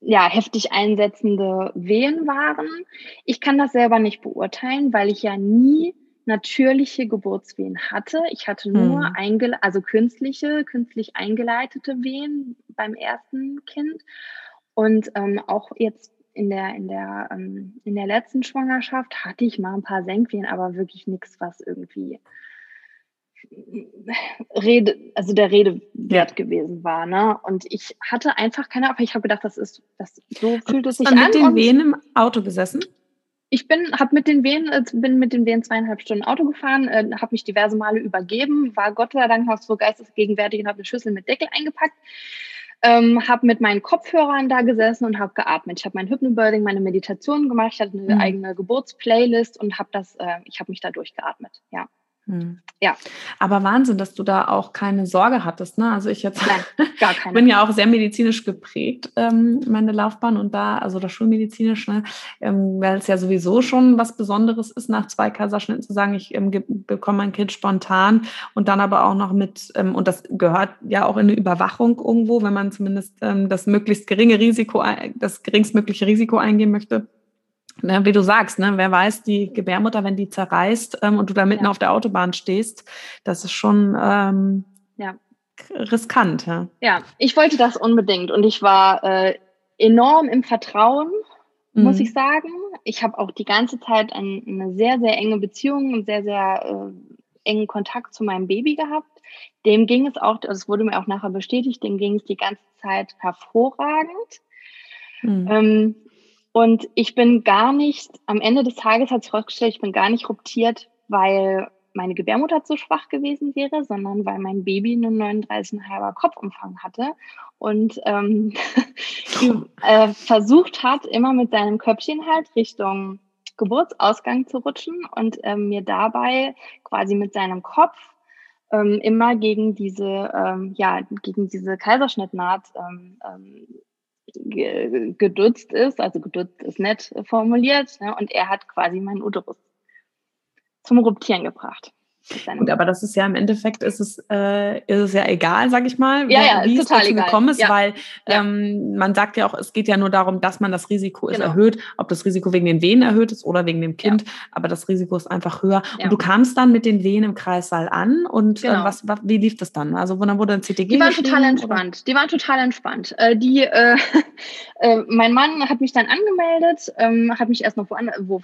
ja, heftig einsetzende Wehen waren. Ich kann das selber nicht beurteilen, weil ich ja nie natürliche Geburtswehen hatte. Ich hatte nur hm. einge also künstliche, künstlich eingeleitete Wehen beim ersten Kind. Und ähm, auch jetzt in der, in der, ähm, in der letzten Schwangerschaft hatte ich mal ein paar Senkwehen, aber wirklich nichts, was irgendwie Rede, also der Rede wert ja. gewesen war. Ne? Und ich hatte einfach keine Ahnung. Ich habe gedacht, das ist, das so fühlt es sich an. mit den Wehen im Auto gesessen? Ich bin, habe mit den Wehen, äh, bin mit den Wehen zweieinhalb Stunden Auto gefahren, äh, habe mich diverse Male übergeben, war Gott sei Dank noch so geistesgegenwärtig und habe eine Schüssel mit Deckel eingepackt. Ähm, habe mit meinen Kopfhörern da gesessen und habe geatmet. Ich habe mein Hypnobirthing, meine Meditation gemacht. Ich hatte eine mhm. eigene Geburtsplaylist und habe das, äh, ich habe mich da durchgeatmet. Ja. Hm. Ja. Aber Wahnsinn, dass du da auch keine Sorge hattest. Ne? Also ich jetzt Nein, gar keine. bin ja auch sehr medizinisch geprägt, ähm, meine Laufbahn und da, also das schulmedizinisch, ne? ähm, weil es ja sowieso schon was Besonderes ist, nach zwei Kaiserschnitten zu sagen, ich ähm, bekomme mein Kind spontan und dann aber auch noch mit, ähm, und das gehört ja auch in eine Überwachung irgendwo, wenn man zumindest ähm, das möglichst geringe Risiko, das geringstmögliche Risiko eingehen möchte Ne, wie du sagst, ne, wer weiß, die Gebärmutter, wenn die zerreißt ähm, und du da mitten ja. auf der Autobahn stehst, das ist schon ähm, ja. riskant. Ja. ja, ich wollte das unbedingt und ich war äh, enorm im Vertrauen, mhm. muss ich sagen. Ich habe auch die ganze Zeit ein, eine sehr, sehr enge Beziehung und sehr, sehr äh, engen Kontakt zu meinem Baby gehabt. Dem ging es auch, das wurde mir auch nachher bestätigt, dem ging es die ganze Zeit hervorragend. Mhm. Ähm, und ich bin gar nicht, am Ende des Tages hat sich herausgestellt, ich bin gar nicht ruptiert, weil meine Gebärmutter zu schwach gewesen wäre, sondern weil mein Baby einen 39,5er Kopfumfang hatte und ähm, äh, versucht hat, immer mit seinem Köpfchen halt Richtung Geburtsausgang zu rutschen und ähm, mir dabei quasi mit seinem Kopf ähm, immer gegen diese, ähm, ja, gegen diese Kaiserschnittnaht ähm, ähm, gedutzt ist, also gedutzt ist nett formuliert, ne? und er hat quasi meinen Uterus zum Ruptieren gebracht. Gut, aber das ist ja im Endeffekt ist es, äh, ist es ja egal, sag ich mal, ja, ja, wie es dazu egal. gekommen ist, ja. weil ähm, man sagt ja auch, es geht ja nur darum, dass man das Risiko genau. ist erhöht, ob das Risiko wegen den Venen erhöht ist oder wegen dem Kind, aber das Risiko ist einfach höher. Und du kamst dann mit den Venen im Kreissaal an und äh, genau. äh, was, was, wie lief das dann? Also wo dann wurde ein CTG Die waren total entspannt. Oder? Die waren total entspannt. Äh, die, äh, äh, mein Mann hat mich dann angemeldet, ähm, hat mich erst noch woanders, wo,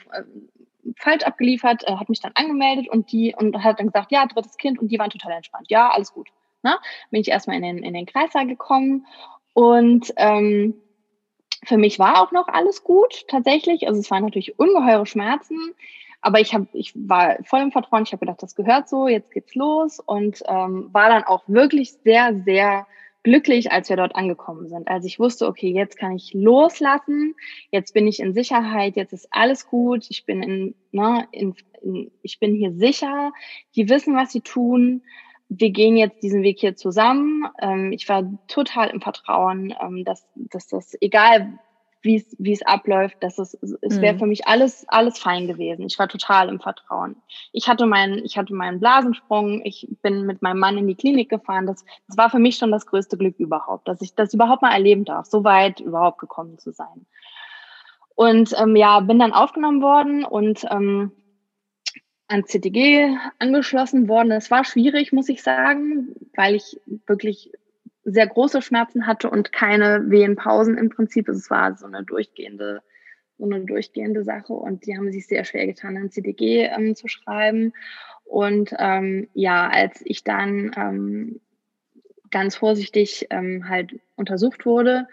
falsch abgeliefert, äh, hat mich dann angemeldet und die und hat dann gesagt, ja, drittes Kind und die waren total entspannt. Ja, alles gut. Ne? Bin ich erstmal in den, in den Kreissaal gekommen und ähm, für mich war auch noch alles gut tatsächlich. Also es waren natürlich ungeheure Schmerzen, aber ich habe, ich war voll im Vertrauen. Ich habe gedacht, das gehört so, jetzt geht's los und ähm, war dann auch wirklich sehr, sehr glücklich, als wir dort angekommen sind. Als ich wusste, okay, jetzt kann ich loslassen, jetzt bin ich in Sicherheit, jetzt ist alles gut, ich bin in, ne, in, in, ich bin hier sicher, die wissen, was sie tun. Wir gehen jetzt diesen Weg hier zusammen. Ähm, ich war total im Vertrauen, ähm, dass, dass das, egal wie es abläuft, dass es, es wäre mhm. für mich alles, alles fein gewesen. Ich war total im Vertrauen. Ich hatte meinen, ich hatte meinen Blasensprung, ich bin mit meinem Mann in die Klinik gefahren. Das, das war für mich schon das größte Glück überhaupt, dass ich das überhaupt mal erleben darf, so weit überhaupt gekommen zu sein. Und ähm, ja, bin dann aufgenommen worden und ähm, an CTG angeschlossen worden. Es war schwierig, muss ich sagen, weil ich wirklich sehr große Schmerzen hatte und keine Wehenpausen im Prinzip. Es war so eine durchgehende, so eine durchgehende Sache und die haben sich sehr schwer getan, ein CDG ähm, zu schreiben. Und ähm, ja, als ich dann ähm, ganz vorsichtig ähm, halt untersucht wurde,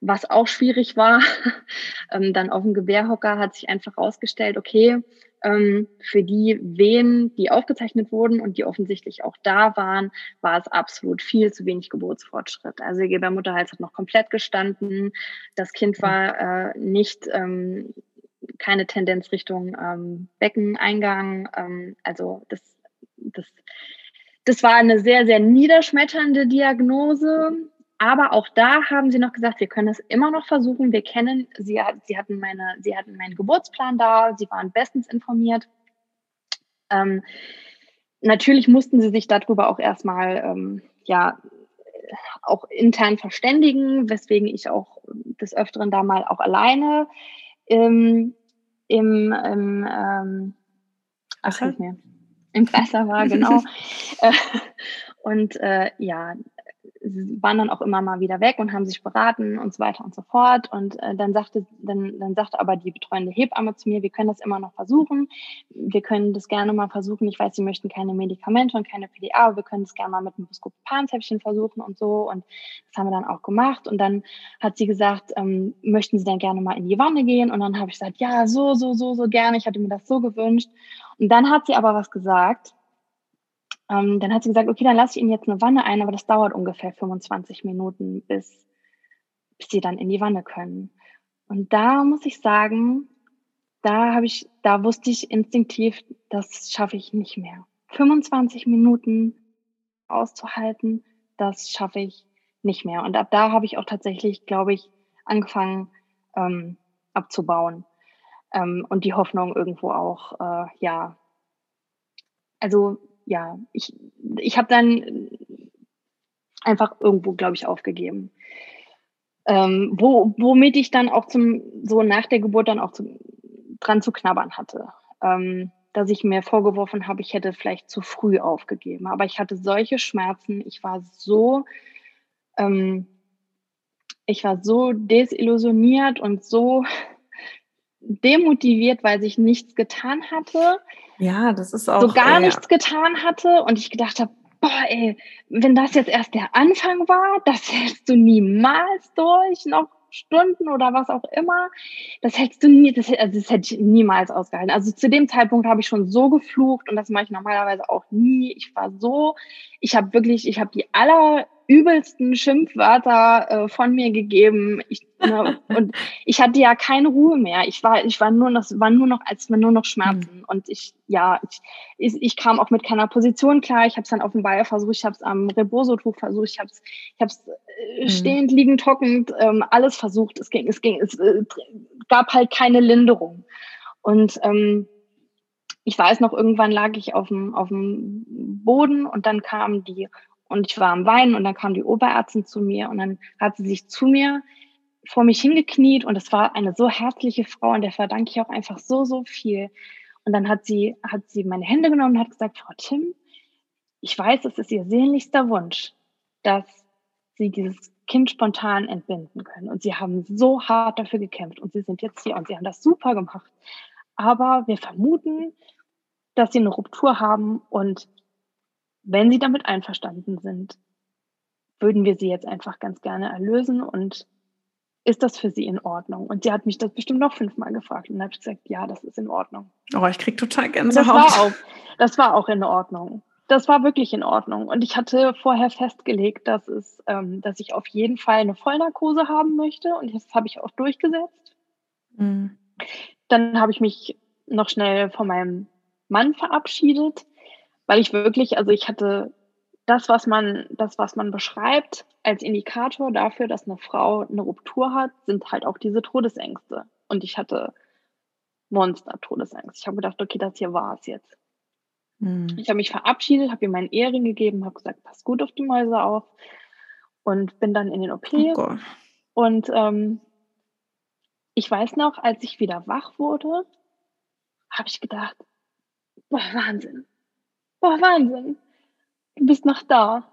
was auch schwierig war, ähm, dann auf dem Gebärhocker hat sich einfach rausgestellt, okay, für die Wehen, die aufgezeichnet wurden und die offensichtlich auch da waren, war es absolut viel zu wenig Geburtsfortschritt. Also der Gebärmutterhals hat noch komplett gestanden. Das Kind mhm. war äh, nicht ähm, keine Tendenz Richtung ähm, Beckeneingang. Ähm, also das, das, das war eine sehr, sehr niederschmetternde Diagnose. Aber auch da haben sie noch gesagt, wir können es immer noch versuchen. Wir kennen, sie, sie, hatten, meine, sie hatten meinen Geburtsplan da, sie waren bestens informiert. Ähm, natürlich mussten sie sich darüber auch erstmal ähm, ja, auch intern verständigen, weswegen ich auch des Öfteren da mal auch alleine im, im, im ähm, ach, mehr, im Wasser war, genau. Äh, und äh, ja, waren dann auch immer mal wieder weg und haben sich beraten und so weiter und so fort. Und äh, dann sagte, dann, dann sagte aber die betreuende Hebamme zu mir, wir können das immer noch versuchen. Wir können das gerne mal versuchen. Ich weiß, Sie möchten keine Medikamente und keine PDA, aber wir können das gerne mal mit einem Buscopan-Zäpfchen versuchen und so. Und das haben wir dann auch gemacht. Und dann hat sie gesagt, ähm, möchten Sie dann gerne mal in die Wanne gehen? Und dann habe ich gesagt, ja, so, so, so, so gerne. Ich hatte mir das so gewünscht. Und dann hat sie aber was gesagt ähm, dann hat sie gesagt, okay, dann lasse ich Ihnen jetzt eine Wanne ein, aber das dauert ungefähr 25 Minuten, bis, bis Sie dann in die Wanne können. Und da muss ich sagen, da habe ich, da wusste ich instinktiv, das schaffe ich nicht mehr. 25 Minuten auszuhalten, das schaffe ich nicht mehr. Und ab da habe ich auch tatsächlich, glaube ich, angefangen ähm, abzubauen ähm, und die Hoffnung irgendwo auch, äh, ja, also ja, ich, ich habe dann einfach irgendwo, glaube ich, aufgegeben. Ähm, wo, womit ich dann auch zum, so nach der Geburt dann auch zum, dran zu knabbern hatte. Ähm, dass ich mir vorgeworfen habe, ich hätte vielleicht zu früh aufgegeben. Aber ich hatte solche Schmerzen, ich war so, ähm, ich war so desillusioniert und so demotiviert, weil sich nichts getan hatte. Ja, das ist auch. So gar äh, nichts getan hatte und ich gedacht habe, boah, ey, wenn das jetzt erst der Anfang war, das hältst du niemals durch, noch Stunden oder was auch immer. Das hättest du nie, das, also das hätte ich niemals ausgehalten. Also zu dem Zeitpunkt habe ich schon so geflucht und das mache ich normalerweise auch nie. Ich war so, ich habe wirklich, ich habe die aller übelsten Schimpfwörter äh, von mir gegeben. Ich, ne, und ich hatte ja keine Ruhe mehr. Ich war, ich war nur noch, war nur noch, als nur noch Schmerzen. Mhm. Und ich, ja, ich, ich, ich, kam auch mit keiner Position klar. Ich habe es dann auf dem Weiher versucht, ich habe es am Reboso-Tuch versucht, ich habe es, ich habe es mhm. stehend, liegend, hockend, ähm, alles versucht. Es ging, es ging, es äh, gab halt keine Linderung. Und ähm, ich weiß noch, irgendwann lag ich auf dem, auf dem Boden und dann kam die und ich war am Weinen und dann kam die Oberärztin zu mir und dann hat sie sich zu mir vor mich hingekniet und es war eine so herzliche Frau und der verdanke ich auch einfach so, so viel. Und dann hat sie, hat sie meine Hände genommen und hat gesagt, Frau Tim, ich weiß, es ist Ihr sehnlichster Wunsch, dass Sie dieses Kind spontan entbinden können. Und Sie haben so hart dafür gekämpft und Sie sind jetzt hier und Sie haben das super gemacht. Aber wir vermuten, dass Sie eine Ruptur haben und wenn Sie damit einverstanden sind, würden wir Sie jetzt einfach ganz gerne erlösen und ist das für Sie in Ordnung? Und sie hat mich das bestimmt noch fünfmal gefragt und dann habe ich gesagt, ja, das ist in Ordnung. Oh, ich kriege total Gänsehaut. Das war, auch, das war auch in Ordnung. Das war wirklich in Ordnung. Und ich hatte vorher festgelegt, dass, es, ähm, dass ich auf jeden Fall eine Vollnarkose haben möchte. Und das habe ich auch durchgesetzt. Mhm. Dann habe ich mich noch schnell von meinem Mann verabschiedet weil ich wirklich, also ich hatte das, was man, das, was man beschreibt als Indikator dafür, dass eine Frau eine Ruptur hat, sind halt auch diese Todesängste. Und ich hatte Monster-Todesängste. Ich habe gedacht, okay, das hier war es jetzt. Hm. Ich habe mich verabschiedet, habe ihr meinen Ehering gegeben, habe gesagt, pass gut auf die Mäuse auf und bin dann in den OP. Oh und ähm, ich weiß noch, als ich wieder wach wurde, habe ich gedacht, boah, Wahnsinn boah, Wahnsinn, du bist noch da.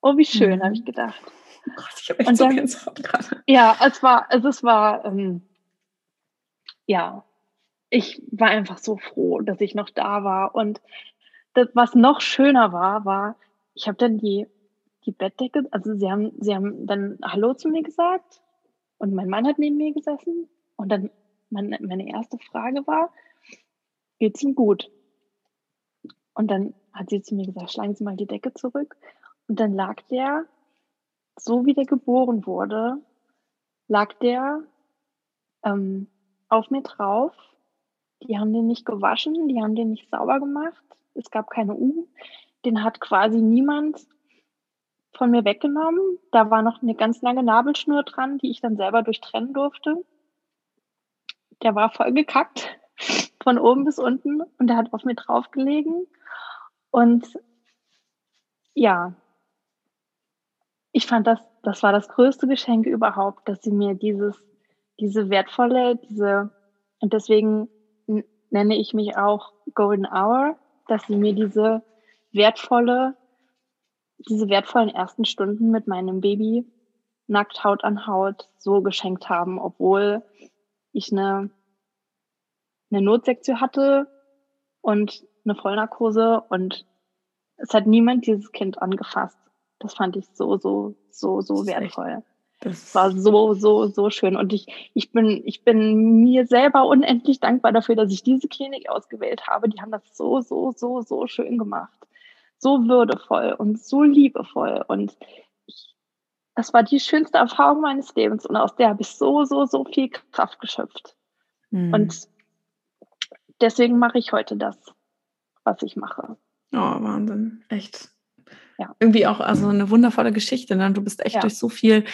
Oh, wie schön, mhm. habe ich gedacht. Oh Gott, ich habe echt dann, so gerade. Ja, es war, also es war, ähm, ja, ich war einfach so froh, dass ich noch da war. Und das, was noch schöner war, war, ich habe dann die, die Bettdecke, also sie haben, sie haben dann Hallo zu mir gesagt und mein Mann hat neben mir gesessen und dann meine, meine erste Frage war, geht's ihm gut? Und dann hat sie zu mir gesagt, schlagen Sie mal die Decke zurück. Und dann lag der, so wie der geboren wurde, lag der ähm, auf mir drauf. Die haben den nicht gewaschen, die haben den nicht sauber gemacht. Es gab keine U. Den hat quasi niemand von mir weggenommen. Da war noch eine ganz lange Nabelschnur dran, die ich dann selber durchtrennen durfte. Der war voll gekackt von oben bis unten und der hat auf mir draufgelegen. Und ja, ich fand das, das war das größte Geschenk überhaupt, dass sie mir dieses, diese wertvolle, diese, und deswegen nenne ich mich auch Golden Hour, dass sie mir diese wertvolle, diese wertvollen ersten Stunden mit meinem Baby nackt Haut an Haut so geschenkt haben, obwohl ich eine, eine Notsektion hatte und eine Vollnarkose und es hat niemand dieses Kind angefasst. Das fand ich so, so, so, so wertvoll. Das war so, so, so schön. Und ich, ich bin, ich bin mir selber unendlich dankbar dafür, dass ich diese Klinik ausgewählt habe. Die haben das so, so, so, so schön gemacht. So würdevoll und so liebevoll. Und ich, das war die schönste Erfahrung meines Lebens. Und aus der habe ich so, so, so viel Kraft geschöpft. Mhm. Und deswegen mache ich heute das, was ich mache. Oh, Wahnsinn. Echt. Ja. Irgendwie auch also eine wundervolle Geschichte. Ne? Du bist echt ja. durch so viel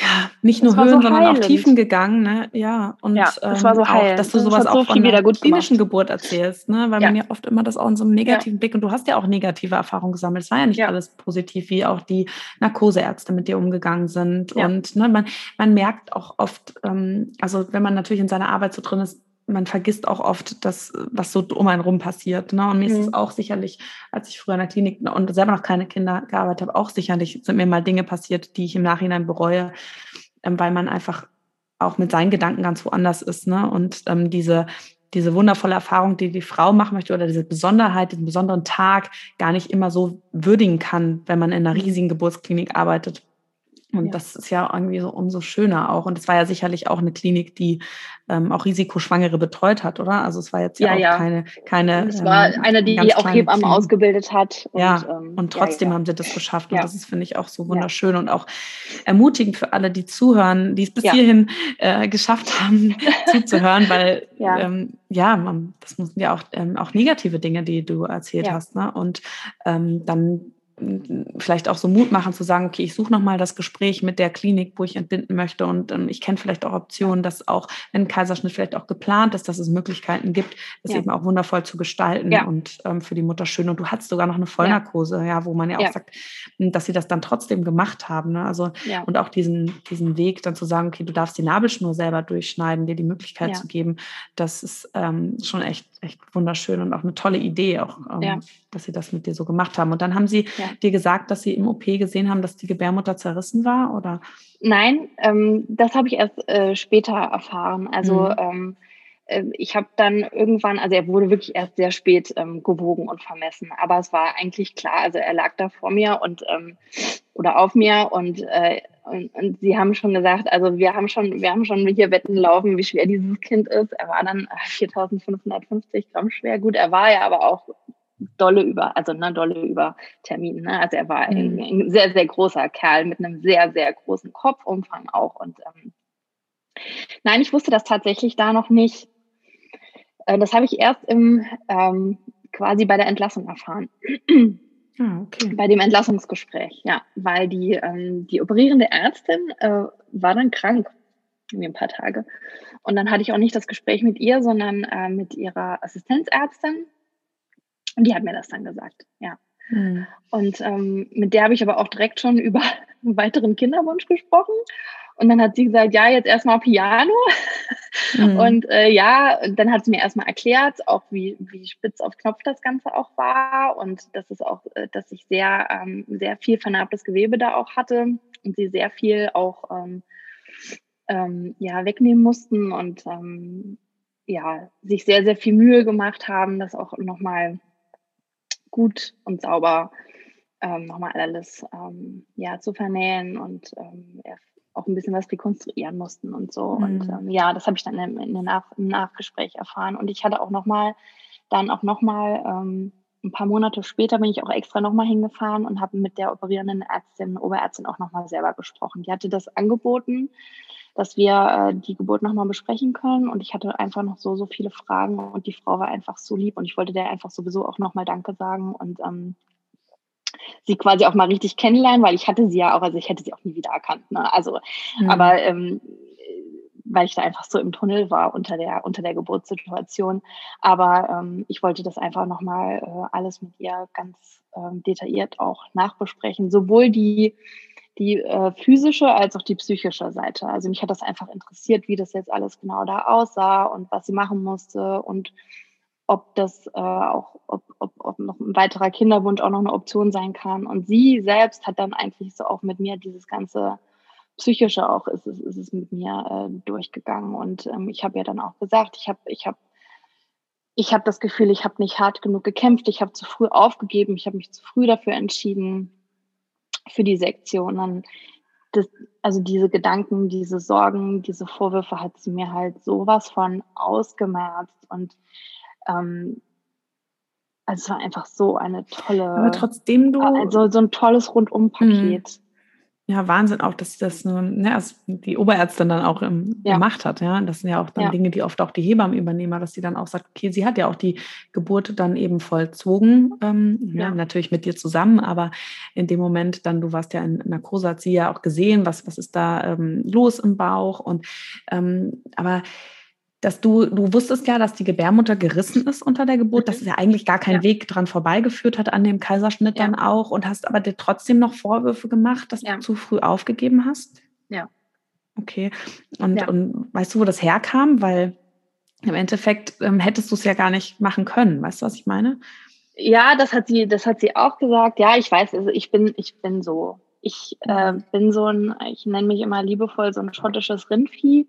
ja, nicht nur Höhen, so sondern auch Tiefen gegangen, ne? Ja, und ja, das war so ähm, auch, dass du sowas so auch von der klinischen Geburt erzählst, ne? Weil ja. man ja oft immer das auch in so einem negativen ja. Blick und du hast ja auch negative Erfahrungen gesammelt. Es war ja nicht alles positiv, wie auch die Narkoseärzte mit dir umgegangen sind. Und ne, man, man merkt auch oft, ähm, also wenn man natürlich in seiner Arbeit so drin ist, man vergisst auch oft das, was so um einen rum passiert. Ne? Und mir mhm. ist es auch sicherlich, als ich früher in der Klinik und selber noch keine Kinder gearbeitet habe, auch sicherlich sind mir mal Dinge passiert, die ich im Nachhinein bereue, ähm, weil man einfach auch mit seinen Gedanken ganz woanders ist. Ne? Und ähm, diese, diese wundervolle Erfahrung, die die Frau machen möchte oder diese Besonderheit, diesen besonderen Tag gar nicht immer so würdigen kann, wenn man in einer mhm. riesigen Geburtsklinik arbeitet. Und ja. das ist ja irgendwie so umso schöner auch. Und es war ja sicherlich auch eine Klinik, die ähm, auch Risikoschwangere betreut hat, oder? Also es war jetzt ja, ja auch keine, keine. Es war ähm, eine, die auch Hebammen Klinik. ausgebildet hat. Und, ja, ähm, und trotzdem haben sie das geschafft. Und das ist, finde ich, auch so wunderschön und auch ermutigend für alle, die zuhören, die es bis hierhin äh, geschafft haben, zuzuhören, weil ja, ähm, ja man, das sind ja auch, ähm, auch negative Dinge, die du erzählt hast. Ne? Und ähm, dann vielleicht auch so Mut machen zu sagen, okay, ich suche nochmal das Gespräch mit der Klinik, wo ich entbinden möchte und ähm, ich kenne vielleicht auch Optionen, dass auch, wenn Kaiserschnitt vielleicht auch geplant ist, dass es Möglichkeiten gibt, das ja. eben auch wundervoll zu gestalten ja. und ähm, für die Mutter schön. Und du hattest sogar noch eine Vollnarkose, ja, ja wo man ja auch sagt, dass sie das dann trotzdem gemacht haben. Ne? Also und auch diesen, diesen Weg dann zu sagen, okay, du darfst die Nabelschnur selber durchschneiden, dir die Möglichkeit zu geben, das ist ähm, schon echt, echt wunderschön und auch eine tolle Idee, auch ähm, dass sie das mit dir so gemacht haben. Und dann haben sie dir gesagt, dass sie im OP gesehen haben, dass die Gebärmutter zerrissen war, oder? Nein, ähm, das habe ich erst äh, später erfahren. Also mhm. ähm, äh, ich habe dann irgendwann, also er wurde wirklich erst sehr spät ähm, gewogen und vermessen, aber es war eigentlich klar, also er lag da vor mir und ähm, oder auf mir und, äh, und, und sie haben schon gesagt, also wir haben schon, wir haben schon hier Wetten laufen, wie schwer dieses Kind ist. Er war dann 4.550 äh, Gramm schwer. Gut, er war ja aber auch dolle über, also ne, dolle über Termin. Ne? Also er war mhm. ein, ein, sehr, sehr großer Kerl mit einem sehr, sehr großen Kopfumfang auch. Und ähm, nein, ich wusste das tatsächlich da noch nicht. Äh, das habe ich erst im ähm, quasi bei der Entlassung erfahren. Ah, okay. Bei dem Entlassungsgespräch, ja, weil die, ähm, die operierende Ärztin äh, war dann krank, irgendwie ein paar Tage. Und dann hatte ich auch nicht das Gespräch mit ihr, sondern äh, mit ihrer Assistenzärztin, und die hat mir das dann gesagt, ja. Mhm. Und ähm, mit der habe ich aber auch direkt schon über einen weiteren Kinderwunsch gesprochen. Und dann hat sie gesagt, ja, jetzt erstmal Piano. Mhm. Und äh, ja, dann hat sie mir erstmal erklärt, auch wie, wie spitz auf Knopf das Ganze auch war und dass es auch, äh, dass ich sehr, ähm, sehr viel vernarbtes Gewebe da auch hatte und sie sehr viel auch ähm, ähm, ja, wegnehmen mussten und ähm, ja, sich sehr, sehr viel Mühe gemacht haben, das auch nochmal gut und sauber ähm, nochmal alles ähm, ja, zu vernähen und ähm, auch ein bisschen was rekonstruieren mussten und so. Mhm. Und ähm, ja, das habe ich dann im, in Nach im Nachgespräch erfahren. Und ich hatte auch nochmal, dann auch nochmal, ähm, ein paar Monate später bin ich auch extra nochmal hingefahren und habe mit der operierenden Ärztin, Oberärztin auch nochmal selber gesprochen. Die hatte das angeboten, dass wir äh, die Geburt nochmal besprechen können. Und ich hatte einfach noch so, so viele Fragen und die Frau war einfach so lieb und ich wollte der einfach sowieso auch nochmal Danke sagen und ähm, sie quasi auch mal richtig kennenlernen, weil ich hatte sie ja auch, also ich hätte sie auch nie wieder erkannt. Ne? Also, mhm. aber ähm, weil ich da einfach so im Tunnel war unter der, unter der Geburtssituation. Aber ähm, ich wollte das einfach nochmal äh, alles mit ihr ganz ähm, detailliert auch nachbesprechen. Sowohl die, die äh, physische als auch die psychische Seite. Also mich hat das einfach interessiert, wie das jetzt alles genau da aussah und was sie machen musste und ob das äh, auch, ob, ob, ob noch ein weiterer Kinderwunsch auch noch eine Option sein kann. Und sie selbst hat dann eigentlich so auch mit mir dieses ganze psychische auch ist es, ist es mit mir äh, durchgegangen. Und ähm, ich habe ja dann auch gesagt, ich habe, ich habe, ich habe das Gefühl, ich habe nicht hart genug gekämpft, ich habe zu früh aufgegeben, ich habe mich zu früh dafür entschieden für die Sektion. Dann das, also diese Gedanken, diese Sorgen, diese Vorwürfe hat sie mir halt sowas von ausgemerzt und ähm, also es war einfach so eine tolle. Aber trotzdem du. Also so ein tolles Rundumpaket. Mhm. Ja, Wahnsinn auch, dass das nur, ne, also die Oberärztin dann auch im, ja. gemacht hat. Ja, das sind ja auch dann ja. Dinge, die oft auch die Hebammen übernehmen, dass sie dann auch sagt, okay, sie hat ja auch die Geburt dann eben vollzogen, ähm, ja. ja. natürlich mit dir zusammen, aber in dem Moment dann, du warst ja in Narkose, hat sie ja auch gesehen, was was ist da ähm, los im Bauch und ähm, aber dass du, du wusstest ja, dass die Gebärmutter gerissen ist unter der Geburt, dass es ja eigentlich gar keinen ja. Weg dran vorbeigeführt hat an dem Kaiserschnitt ja. dann auch und hast aber dir trotzdem noch Vorwürfe gemacht, dass ja. du zu früh aufgegeben hast? Ja. Okay. Und, und weißt du, wo das herkam? Weil im Endeffekt ähm, hättest du es ja gar nicht machen können. Weißt du, was ich meine? Ja, das hat sie, das hat sie auch gesagt. Ja, ich weiß, also ich bin, ich bin so. Ich äh, bin so ein, ich nenne mich immer liebevoll so ein schottisches Rindvieh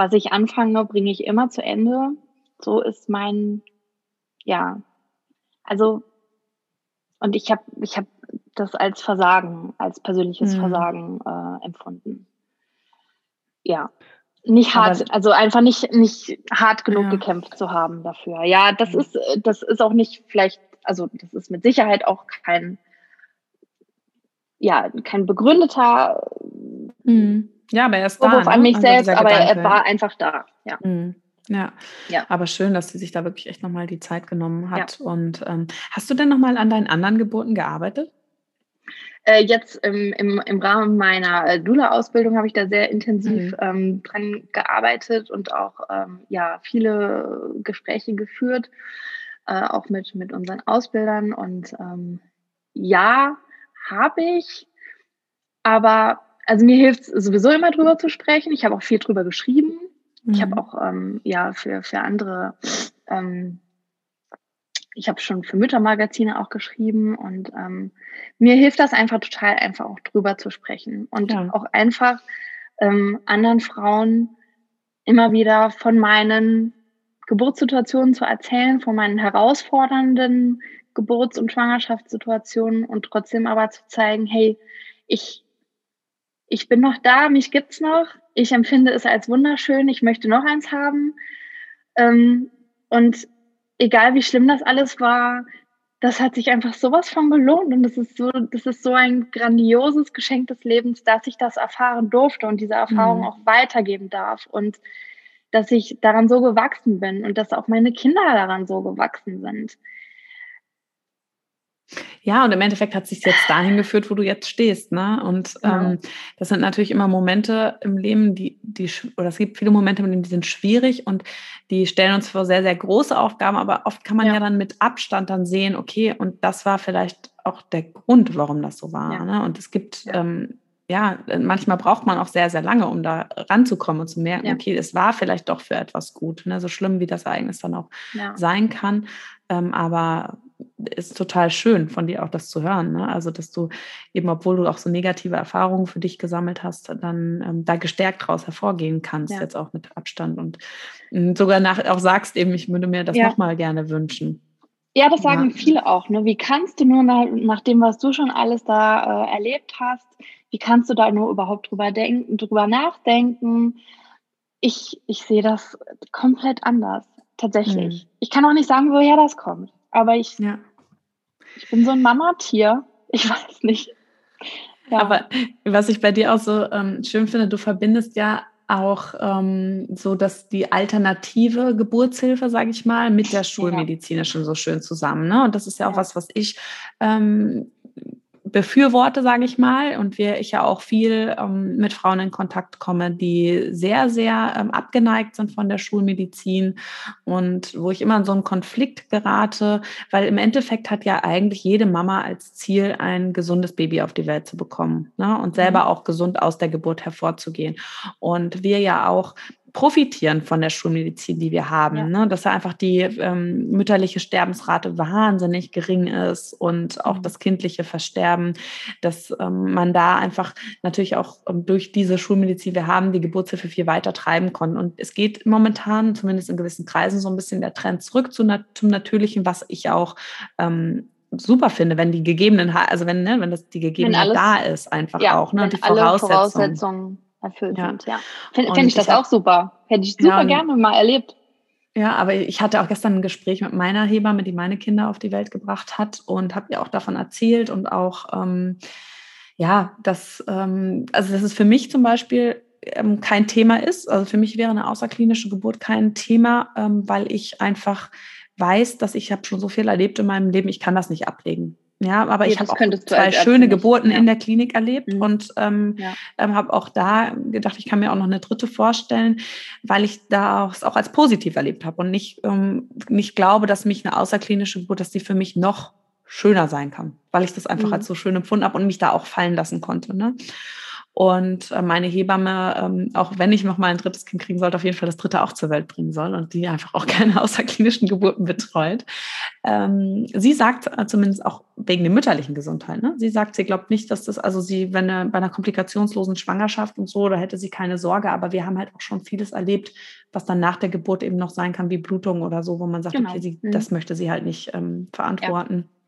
was ich anfange, bringe ich immer zu Ende. So ist mein, ja, also, und ich habe ich hab das als Versagen, als persönliches mhm. Versagen äh, empfunden. Ja, nicht hart, Aber, also einfach nicht, nicht hart genug ja. gekämpft zu haben dafür. Ja, das mhm. ist, das ist auch nicht vielleicht, also das ist mit Sicherheit auch kein, ja, kein begründeter mhm. Ja, aber er ist Vorwurf da. Ne? an mich also selbst, aber er war einfach da. Ja. Mhm. Ja. ja, aber schön, dass sie sich da wirklich echt nochmal die Zeit genommen hat. Ja. Und ähm, hast du denn nochmal an deinen anderen Geburten gearbeitet? Äh, jetzt im, im, im Rahmen meiner äh, Dula-Ausbildung habe ich da sehr intensiv mhm. ähm, dran gearbeitet und auch ähm, ja, viele Gespräche geführt, äh, auch mit, mit unseren Ausbildern. Und ähm, ja, habe ich, aber also mir hilft es sowieso immer drüber zu sprechen. Ich habe auch viel drüber geschrieben. Mhm. Ich habe auch ähm, ja für, für andere, ähm, ich habe schon für Müttermagazine auch geschrieben und ähm, mir hilft das einfach total einfach auch drüber zu sprechen und ja. auch einfach ähm, anderen Frauen immer wieder von meinen Geburtssituationen zu erzählen, von meinen herausfordernden Geburts- und Schwangerschaftssituationen und trotzdem aber zu zeigen, hey, ich ich bin noch da, mich gibt's noch. Ich empfinde es als wunderschön. Ich möchte noch eins haben. Ähm, und egal wie schlimm das alles war, das hat sich einfach sowas von gelohnt. Und das ist so, das ist so ein grandioses Geschenk des Lebens, dass ich das erfahren durfte und diese Erfahrung mhm. auch weitergeben darf. Und dass ich daran so gewachsen bin und dass auch meine Kinder daran so gewachsen sind. Ja, und im Endeffekt hat sich jetzt dahin geführt, wo du jetzt stehst. Ne? Und ja. ähm, das sind natürlich immer Momente im Leben, die, die, oder es gibt viele Momente im Leben, die sind schwierig und die stellen uns vor sehr, sehr große Aufgaben, aber oft kann man ja, ja dann mit Abstand dann sehen, okay, und das war vielleicht auch der Grund, warum das so war. Ja. Ne? Und es gibt ähm, ja, manchmal braucht man auch sehr, sehr lange, um da ranzukommen und zu merken, ja. okay, es war vielleicht doch für etwas gut, ne? so schlimm wie das Ereignis dann auch ja. sein kann. Ähm, aber ist total schön von dir auch das zu hören. Ne? Also, dass du eben, obwohl du auch so negative Erfahrungen für dich gesammelt hast, dann ähm, da gestärkt daraus hervorgehen kannst, ja. jetzt auch mit Abstand und äh, sogar nach, auch sagst eben, ich würde mir das ja. nochmal gerne wünschen. Ja, das sagen ja. viele auch. Ne? Wie kannst du nur nach, nach, dem, was du schon alles da äh, erlebt hast, wie kannst du da nur überhaupt drüber denken, drüber nachdenken? Ich, ich sehe das komplett anders, tatsächlich. Hm. Ich kann auch nicht sagen, woher das kommt. Aber ich, ja. ich bin so ein Mama-Tier. Ich weiß nicht. Ja. Aber was ich bei dir auch so ähm, schön finde, du verbindest ja auch ähm, so, dass die alternative Geburtshilfe, sage ich mal, mit der schulmedizinischen ja. so schön zusammen. Ne? Und das ist ja auch ja. was, was ich ähm, befürworte, sage ich mal, und wir, ich ja auch viel ähm, mit Frauen in Kontakt komme, die sehr, sehr ähm, abgeneigt sind von der Schulmedizin und wo ich immer in so einen Konflikt gerate, weil im Endeffekt hat ja eigentlich jede Mama als Ziel, ein gesundes Baby auf die Welt zu bekommen ne? und selber mhm. auch gesund aus der Geburt hervorzugehen. Und wir ja auch profitieren von der Schulmedizin, die wir haben. Ja. Ne? Dass einfach die ähm, mütterliche Sterbensrate wahnsinnig gering ist und auch mhm. das kindliche Versterben, dass ähm, man da einfach natürlich auch ähm, durch diese Schulmedizin, wir haben die Geburtshilfe viel weiter treiben können. Und es geht momentan, zumindest in gewissen Kreisen, so ein bisschen der Trend zurück zu, zum Natürlichen, was ich auch ähm, super finde, wenn die gegebenen, also wenn, ne, wenn das die Gegebenheit da ist, einfach ja, auch, ne, und die Voraussetzungen. Erfüllt ja. sind. Ja. Finde find ich das auch super. Hätte ich super ja, gerne mal erlebt. Ja, aber ich hatte auch gestern ein Gespräch mit meiner Hebamme, die meine Kinder auf die Welt gebracht hat und habe ihr auch davon erzählt und auch, ähm, ja, dass, ähm, also dass es für mich zum Beispiel ähm, kein Thema ist. Also für mich wäre eine außerklinische Geburt kein Thema, ähm, weil ich einfach weiß, dass ich habe schon so viel erlebt in meinem Leben, ich kann das nicht ablegen. Ja, aber ich habe auch zwei schöne Geburten ja. in der Klinik erlebt mhm. und ähm, ja. ähm, habe auch da gedacht, ich kann mir auch noch eine dritte vorstellen, weil ich da auch, auch als positiv erlebt habe und nicht, ähm, nicht glaube, dass mich eine außerklinische Geburt, dass die für mich noch schöner sein kann, weil ich das einfach mhm. als so schön empfunden habe und mich da auch fallen lassen konnte. Ne? Und äh, meine Hebamme, ähm, auch wenn ich noch mal ein drittes Kind kriegen sollte, auf jeden Fall das dritte auch zur Welt bringen soll und die einfach auch keine außerklinischen Geburten betreut. Ähm, sie sagt äh, zumindest auch wegen der mütterlichen Gesundheit. Ne? Sie sagt, sie glaubt nicht, dass das, also sie, wenn eine, bei einer komplikationslosen Schwangerschaft und so, da hätte sie keine Sorge. Aber wir haben halt auch schon vieles erlebt, was dann nach der Geburt eben noch sein kann, wie Blutung oder so, wo man sagt, genau. okay, sie, mhm. das möchte sie halt nicht ähm, verantworten. Ja.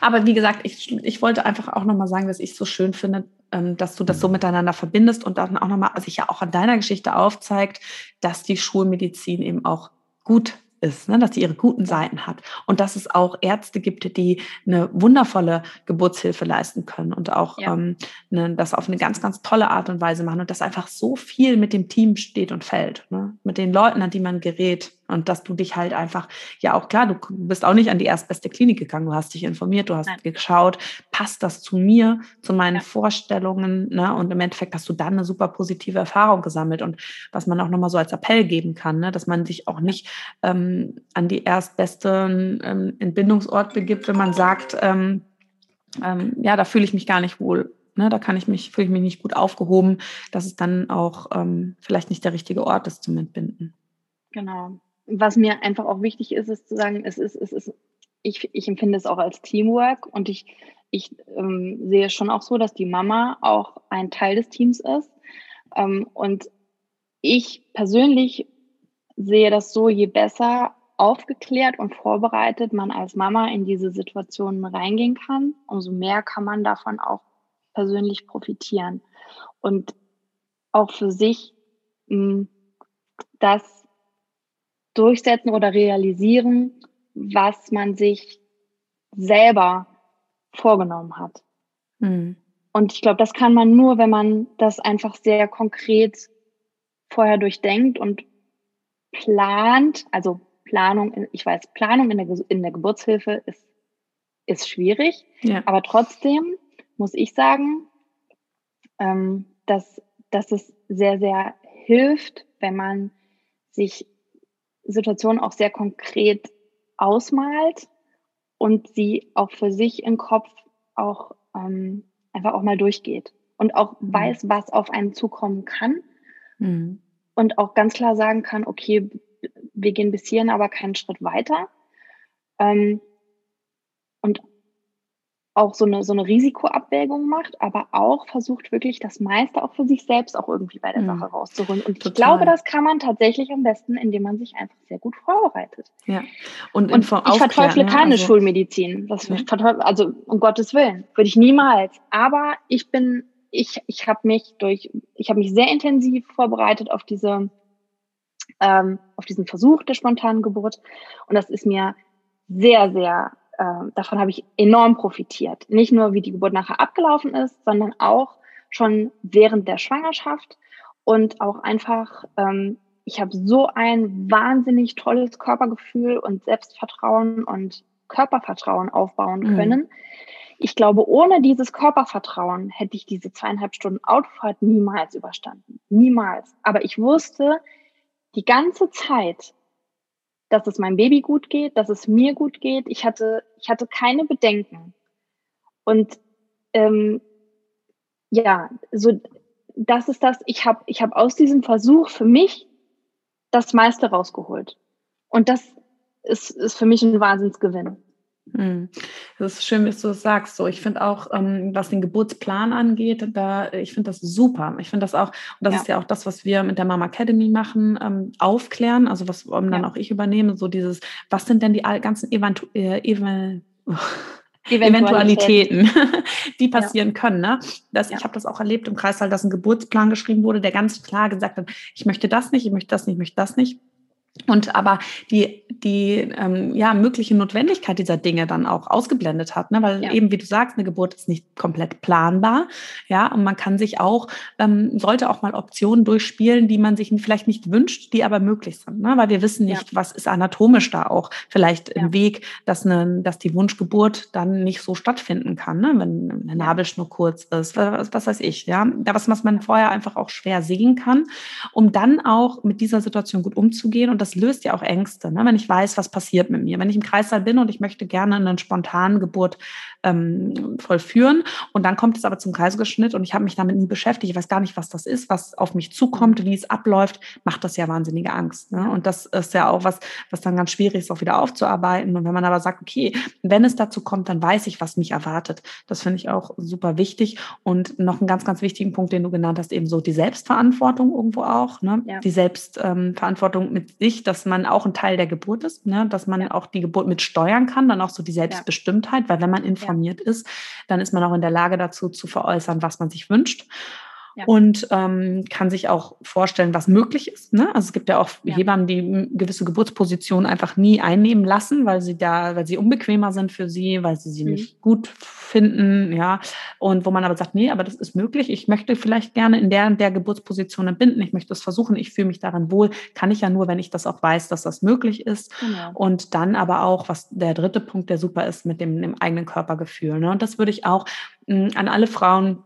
Aber wie gesagt, ich, ich wollte einfach auch nochmal sagen, dass ich es so schön finde, ähm, dass du das so miteinander verbindest und dann auch nochmal sich ja auch an deiner Geschichte aufzeigt, dass die Schulmedizin eben auch gut ist, ne? dass sie ihre guten Seiten hat und dass es auch Ärzte gibt, die eine wundervolle Geburtshilfe leisten können und auch ja. ähm, ne, das auf eine ganz, ganz tolle Art und Weise machen und dass einfach so viel mit dem Team steht und fällt, ne? mit den Leuten, an die man gerät und dass du dich halt einfach, ja auch klar, du bist auch nicht an die erstbeste Klinik gegangen, du hast dich informiert, du hast Nein. geschaut, passt das zu mir, zu meinen ja. Vorstellungen, ne? Und im Endeffekt hast du dann eine super positive Erfahrung gesammelt und was man auch nochmal so als Appell geben kann, ne? dass man sich auch nicht ähm, an die erstbeste ähm, Entbindungsort begibt, wenn man sagt, ähm, ähm, ja, da fühle ich mich gar nicht wohl. Ne, da kann ich mich, fühle ich mich nicht gut aufgehoben, dass es dann auch ähm, vielleicht nicht der richtige Ort ist zum Entbinden. Genau was mir einfach auch wichtig ist, ist zu sagen, es ist, es ist, ich, ich empfinde es auch als Teamwork und ich, ich ähm, sehe schon auch so, dass die Mama auch ein Teil des Teams ist. Ähm, und ich persönlich sehe das so, je besser aufgeklärt und vorbereitet man als Mama in diese Situationen reingehen kann, umso mehr kann man davon auch persönlich profitieren. Und auch für sich mh, das durchsetzen oder realisieren, was man sich selber vorgenommen hat. Mhm. Und ich glaube, das kann man nur, wenn man das einfach sehr konkret vorher durchdenkt und plant. Also Planung, ich weiß, Planung in der, in der Geburtshilfe ist, ist schwierig. Ja. Aber trotzdem muss ich sagen, ähm, dass, dass es sehr, sehr hilft, wenn man sich Situation auch sehr konkret ausmalt und sie auch für sich im Kopf auch ähm, einfach auch mal durchgeht und auch mhm. weiß, was auf einen zukommen kann mhm. und auch ganz klar sagen kann, okay, wir gehen bis hierhin, aber keinen Schritt weiter. Ähm, auch so eine, so eine Risikoabwägung macht, aber auch versucht wirklich das meiste auch für sich selbst auch irgendwie bei der mhm. Sache rauszuholen. Und Total. ich glaube, das kann man tatsächlich am besten, indem man sich einfach sehr gut vorbereitet. Ja. Und, und ich verteufle keine also, Schulmedizin. Das ja. also um Gottes Willen, würde ich niemals. Aber ich bin, ich, ich habe mich durch, ich habe mich sehr intensiv vorbereitet auf diese, ähm, auf diesen Versuch der spontanen Geburt. Und das ist mir sehr, sehr äh, davon habe ich enorm profitiert. Nicht nur, wie die Geburt nachher abgelaufen ist, sondern auch schon während der Schwangerschaft und auch einfach, ähm, ich habe so ein wahnsinnig tolles Körpergefühl und Selbstvertrauen und Körpervertrauen aufbauen mhm. können. Mhm. ich glaube, ohne dieses Körpervertrauen hätte ich diese zweieinhalb Stunden Autofahrt niemals überstanden. Niemals. Aber ich wusste die ganze Zeit, dass es meinem Baby gut geht, dass es mir gut geht. Ich hatte, ich hatte keine Bedenken. Und ähm, ja, so das ist das. Ich habe, ich habe aus diesem Versuch für mich das meiste rausgeholt. Und das ist, ist für mich ein Wahnsinnsgewinn. Hm. Das ist schön, wie du das sagst. So, ich finde auch, ähm, was den Geburtsplan angeht, da ich finde das super. Ich finde das auch, und das ja. ist ja auch das, was wir mit der Mama Academy machen, ähm, aufklären. Also was ähm, dann ja. auch ich übernehme, so dieses, was sind denn die ganzen Eventu äh, Ev Eventualitäten, die passieren ja. können. Ne? Das, ja. Ich habe das auch erlebt im Kreißsaal, dass ein Geburtsplan geschrieben wurde, der ganz klar gesagt hat, ich möchte das nicht, ich möchte das nicht, ich möchte das nicht. Und aber die, die ähm, ja, mögliche Notwendigkeit dieser Dinge dann auch ausgeblendet hat, ne? weil ja. eben, wie du sagst, eine Geburt ist nicht komplett planbar. Ja, und man kann sich auch, ähm, sollte auch mal Optionen durchspielen, die man sich vielleicht nicht wünscht, die aber möglich sind. Ne? Weil wir wissen nicht, ja. was ist anatomisch da auch vielleicht ja. im Weg, dass, eine, dass die Wunschgeburt dann nicht so stattfinden kann, ne? wenn eine Nabelschnur kurz ist, was, was weiß ich. Ja, was, was man vorher einfach auch schwer sehen kann, um dann auch mit dieser Situation gut umzugehen und das löst ja auch Ängste, ne? wenn ich weiß, was passiert mit mir. Wenn ich im Kreissaal bin und ich möchte gerne eine spontane Geburt ähm, vollführen und dann kommt es aber zum Kaiserschnitt und ich habe mich damit nie beschäftigt, ich weiß gar nicht, was das ist, was auf mich zukommt, wie es abläuft, macht das ja wahnsinnige Angst. Ne? Und das ist ja auch was, was dann ganz schwierig ist, auch wieder aufzuarbeiten. Und wenn man aber sagt, okay, wenn es dazu kommt, dann weiß ich, was mich erwartet. Das finde ich auch super wichtig. Und noch einen ganz, ganz wichtigen Punkt, den du genannt hast, eben so die Selbstverantwortung irgendwo auch. Ne? Ja. Die Selbstverantwortung ähm, mit sich dass man auch ein Teil der Geburt ist, ne? dass man ja. auch die Geburt mit steuern kann, dann auch so die Selbstbestimmtheit, weil wenn man informiert ja. ist, dann ist man auch in der Lage dazu zu veräußern, was man sich wünscht und ähm, kann sich auch vorstellen, was möglich ist. Ne? Also es gibt ja auch ja. Hebammen, die gewisse Geburtspositionen einfach nie einnehmen lassen, weil sie da, weil sie unbequemer sind für sie, weil sie sie mhm. nicht gut finden, ja. Und wo man aber sagt, nee, aber das ist möglich. Ich möchte vielleicht gerne in der der Geburtsposition entbinden. Ich möchte es versuchen. Ich fühle mich daran wohl. Kann ich ja nur, wenn ich das auch weiß, dass das möglich ist. Genau. Und dann aber auch, was der dritte Punkt, der super ist, mit dem, dem eigenen Körpergefühl. Ne? Und das würde ich auch mh, an alle Frauen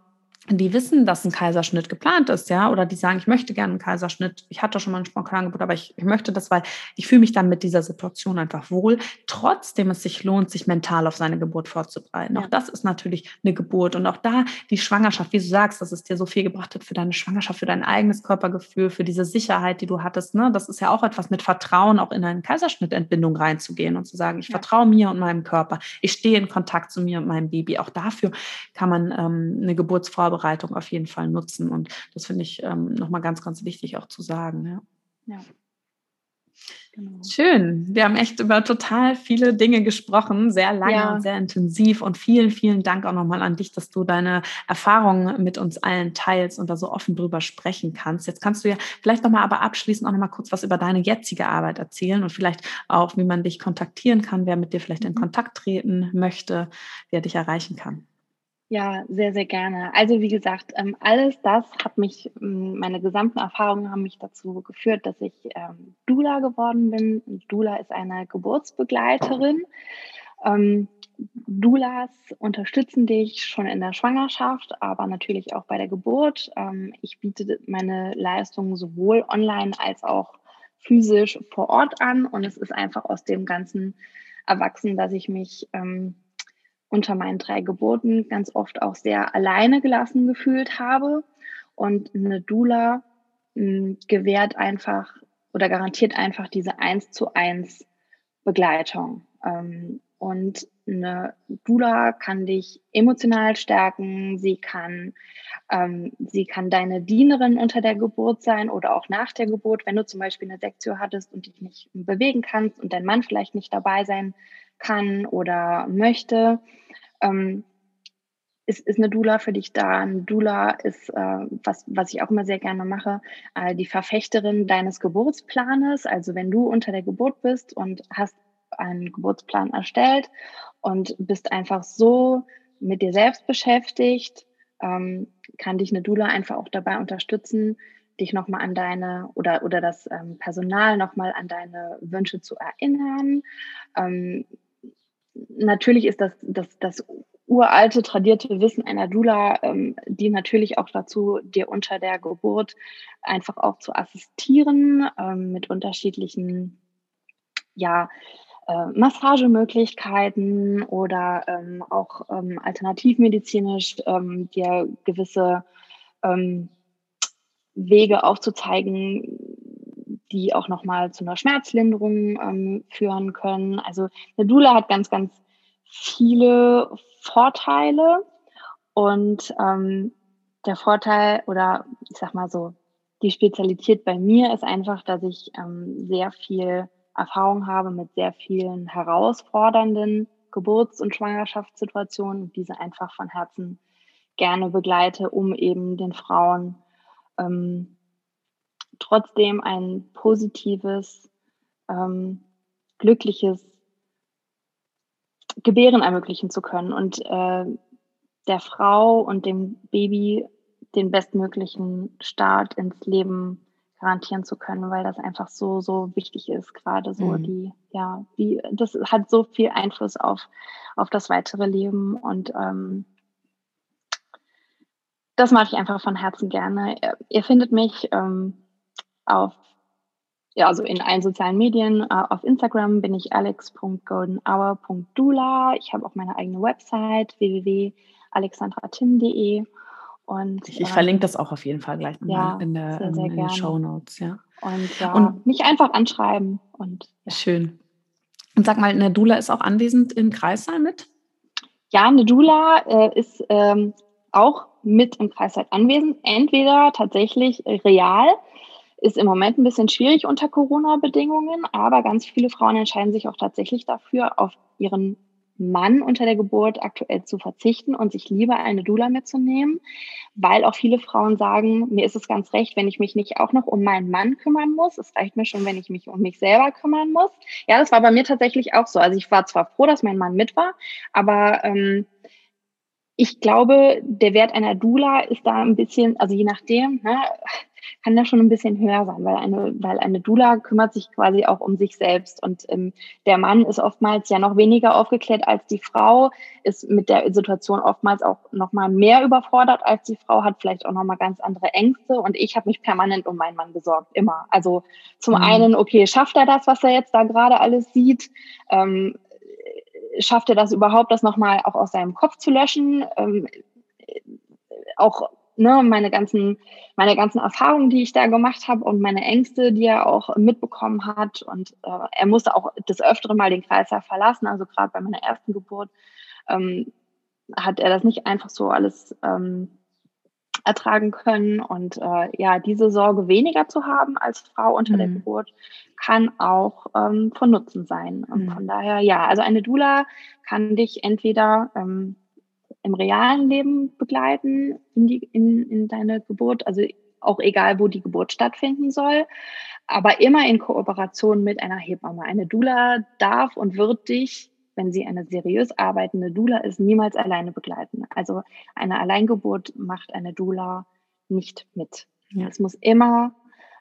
die wissen, dass ein Kaiserschnitt geplant ist, ja, oder die sagen, ich möchte gerne einen Kaiserschnitt, ich hatte schon mal ein Spontangebot, aber ich, ich möchte das, weil ich fühle mich dann mit dieser Situation einfach wohl, trotzdem es sich lohnt, sich mental auf seine Geburt vorzubereiten. Ja. Auch das ist natürlich eine Geburt und auch da die Schwangerschaft, wie du sagst, dass es dir so viel gebracht hat für deine Schwangerschaft, für dein eigenes Körpergefühl, für diese Sicherheit, die du hattest, ne, das ist ja auch etwas mit Vertrauen, auch in eine Kaiserschnittentbindung reinzugehen und zu sagen, ich ja. vertraue mir und meinem Körper, ich stehe in Kontakt zu mir und meinem Baby. Auch dafür kann man ähm, eine Geburtsvorbereitung Vorbereitung auf jeden Fall nutzen. Und das finde ich ähm, nochmal ganz, ganz wichtig auch zu sagen. Ja. ja. Genau. Schön. Wir haben echt über total viele Dinge gesprochen, sehr lange ja. und sehr intensiv. Und vielen, vielen Dank auch nochmal an dich, dass du deine Erfahrungen mit uns allen teilst und da so offen drüber sprechen kannst. Jetzt kannst du ja vielleicht nochmal aber abschließend auch nochmal kurz was über deine jetzige Arbeit erzählen und vielleicht auch, wie man dich kontaktieren kann, wer mit dir vielleicht in mhm. Kontakt treten möchte, wer dich erreichen kann. Ja, sehr, sehr gerne. Also wie gesagt, ähm, alles das hat mich, ähm, meine gesamten Erfahrungen haben mich dazu geführt, dass ich ähm, Dula geworden bin. Dula ist eine Geburtsbegleiterin. Doulas unterstützen dich schon in der Schwangerschaft, aber natürlich auch bei der Geburt. Ich biete meine Leistungen sowohl online als auch physisch vor Ort an und es ist einfach aus dem Ganzen erwachsen, dass ich mich unter meinen drei Geburten ganz oft auch sehr alleine gelassen gefühlt habe. Und eine Dula hm, gewährt einfach oder garantiert einfach diese eins zu eins Begleitung. Ähm, und eine Dula kann dich emotional stärken, sie kann, ähm, sie kann deine Dienerin unter der Geburt sein oder auch nach der Geburt, wenn du zum Beispiel eine Sektion hattest und dich nicht bewegen kannst und dein Mann vielleicht nicht dabei sein kann oder möchte, ähm, ist, ist eine Dula für dich da. Eine Dula ist, äh, was, was ich auch immer sehr gerne mache, äh, die Verfechterin deines Geburtsplanes. Also wenn du unter der Geburt bist und hast einen Geburtsplan erstellt und bist einfach so mit dir selbst beschäftigt, ähm, kann dich eine Dula einfach auch dabei unterstützen, dich nochmal an deine oder, oder das ähm, Personal nochmal an deine Wünsche zu erinnern. Ähm, natürlich ist das, das, das uralte, tradierte Wissen einer Dula, ähm, die natürlich auch dazu, dir unter der Geburt einfach auch zu assistieren ähm, mit unterschiedlichen, ja, äh, Massagemöglichkeiten oder ähm, auch ähm, alternativmedizinisch ähm, dir gewisse ähm, Wege aufzuzeigen, die auch nochmal zu einer Schmerzlinderung ähm, führen können. Also eine Dula hat ganz, ganz viele Vorteile und ähm, der Vorteil oder ich sag mal so, die Spezialität bei mir ist einfach, dass ich ähm, sehr viel Erfahrung habe mit sehr vielen herausfordernden Geburts- und Schwangerschaftssituationen und diese einfach von Herzen gerne begleite, um eben den Frauen ähm, trotzdem ein positives, ähm, glückliches Gebären ermöglichen zu können und äh, der Frau und dem Baby den bestmöglichen Start ins Leben garantieren zu können, weil das einfach so, so wichtig ist, gerade so mhm. die, ja, die, das hat so viel Einfluss auf, auf das weitere Leben und ähm, das mache ich einfach von Herzen gerne. Ihr findet mich ähm, auf, ja, also in allen sozialen Medien. Uh, auf Instagram bin ich alex.goldenhour.dula. Ich habe auch meine eigene Website www.alexandratim.de. Und, ich, ich ähm, verlinke das auch auf jeden Fall gleich ja, in, der, sehr, sehr in den Show Notes. Ja. Und, ja, und mich einfach anschreiben. Und, ja. Schön. Und sag mal, eine Dula ist auch anwesend im Kreissaal mit? Ja, eine Dula äh, ist ähm, auch mit im Kreissaal anwesend. Entweder tatsächlich real ist im Moment ein bisschen schwierig unter Corona-Bedingungen, aber ganz viele Frauen entscheiden sich auch tatsächlich dafür, auf ihren Mann unter der Geburt aktuell zu verzichten und sich lieber eine Dula mitzunehmen, weil auch viele Frauen sagen, mir ist es ganz recht, wenn ich mich nicht auch noch um meinen Mann kümmern muss. Es reicht mir schon, wenn ich mich um mich selber kümmern muss. Ja, das war bei mir tatsächlich auch so. Also ich war zwar froh, dass mein Mann mit war, aber ähm, ich glaube, der Wert einer Dula ist da ein bisschen, also je nachdem, ne, kann das schon ein bisschen höher sein, weil eine, weil eine Dula kümmert sich quasi auch um sich selbst und ähm, der Mann ist oftmals ja noch weniger aufgeklärt als die Frau, ist mit der Situation oftmals auch noch mal mehr überfordert als die Frau, hat vielleicht auch noch mal ganz andere Ängste und ich habe mich permanent um meinen Mann besorgt, immer. Also zum mhm. einen, okay, schafft er das, was er jetzt da gerade alles sieht? Ähm, schafft er das überhaupt, das nochmal auch aus seinem Kopf zu löschen? Ähm, auch ne, meine ganzen, meine ganzen Erfahrungen, die ich da gemacht habe und meine Ängste, die er auch mitbekommen hat. Und äh, er musste auch des Öfteren mal den Kreislauf verlassen. Also gerade bei meiner ersten Geburt ähm, hat er das nicht einfach so alles ähm, ertragen können. Und äh, ja, diese Sorge weniger zu haben als Frau unter mhm. der Geburt kann auch ähm, von Nutzen sein. Und mhm. von daher, ja, also eine Dula kann dich entweder ähm, im realen Leben begleiten in, die, in, in deine Geburt, also auch egal, wo die Geburt stattfinden soll, aber immer in Kooperation mit einer Hebamme. Eine Dula darf und wird dich, wenn sie eine seriös arbeitende Dula ist, niemals alleine begleiten. Also eine Alleingeburt macht eine Dula nicht mit. Ja. Es muss immer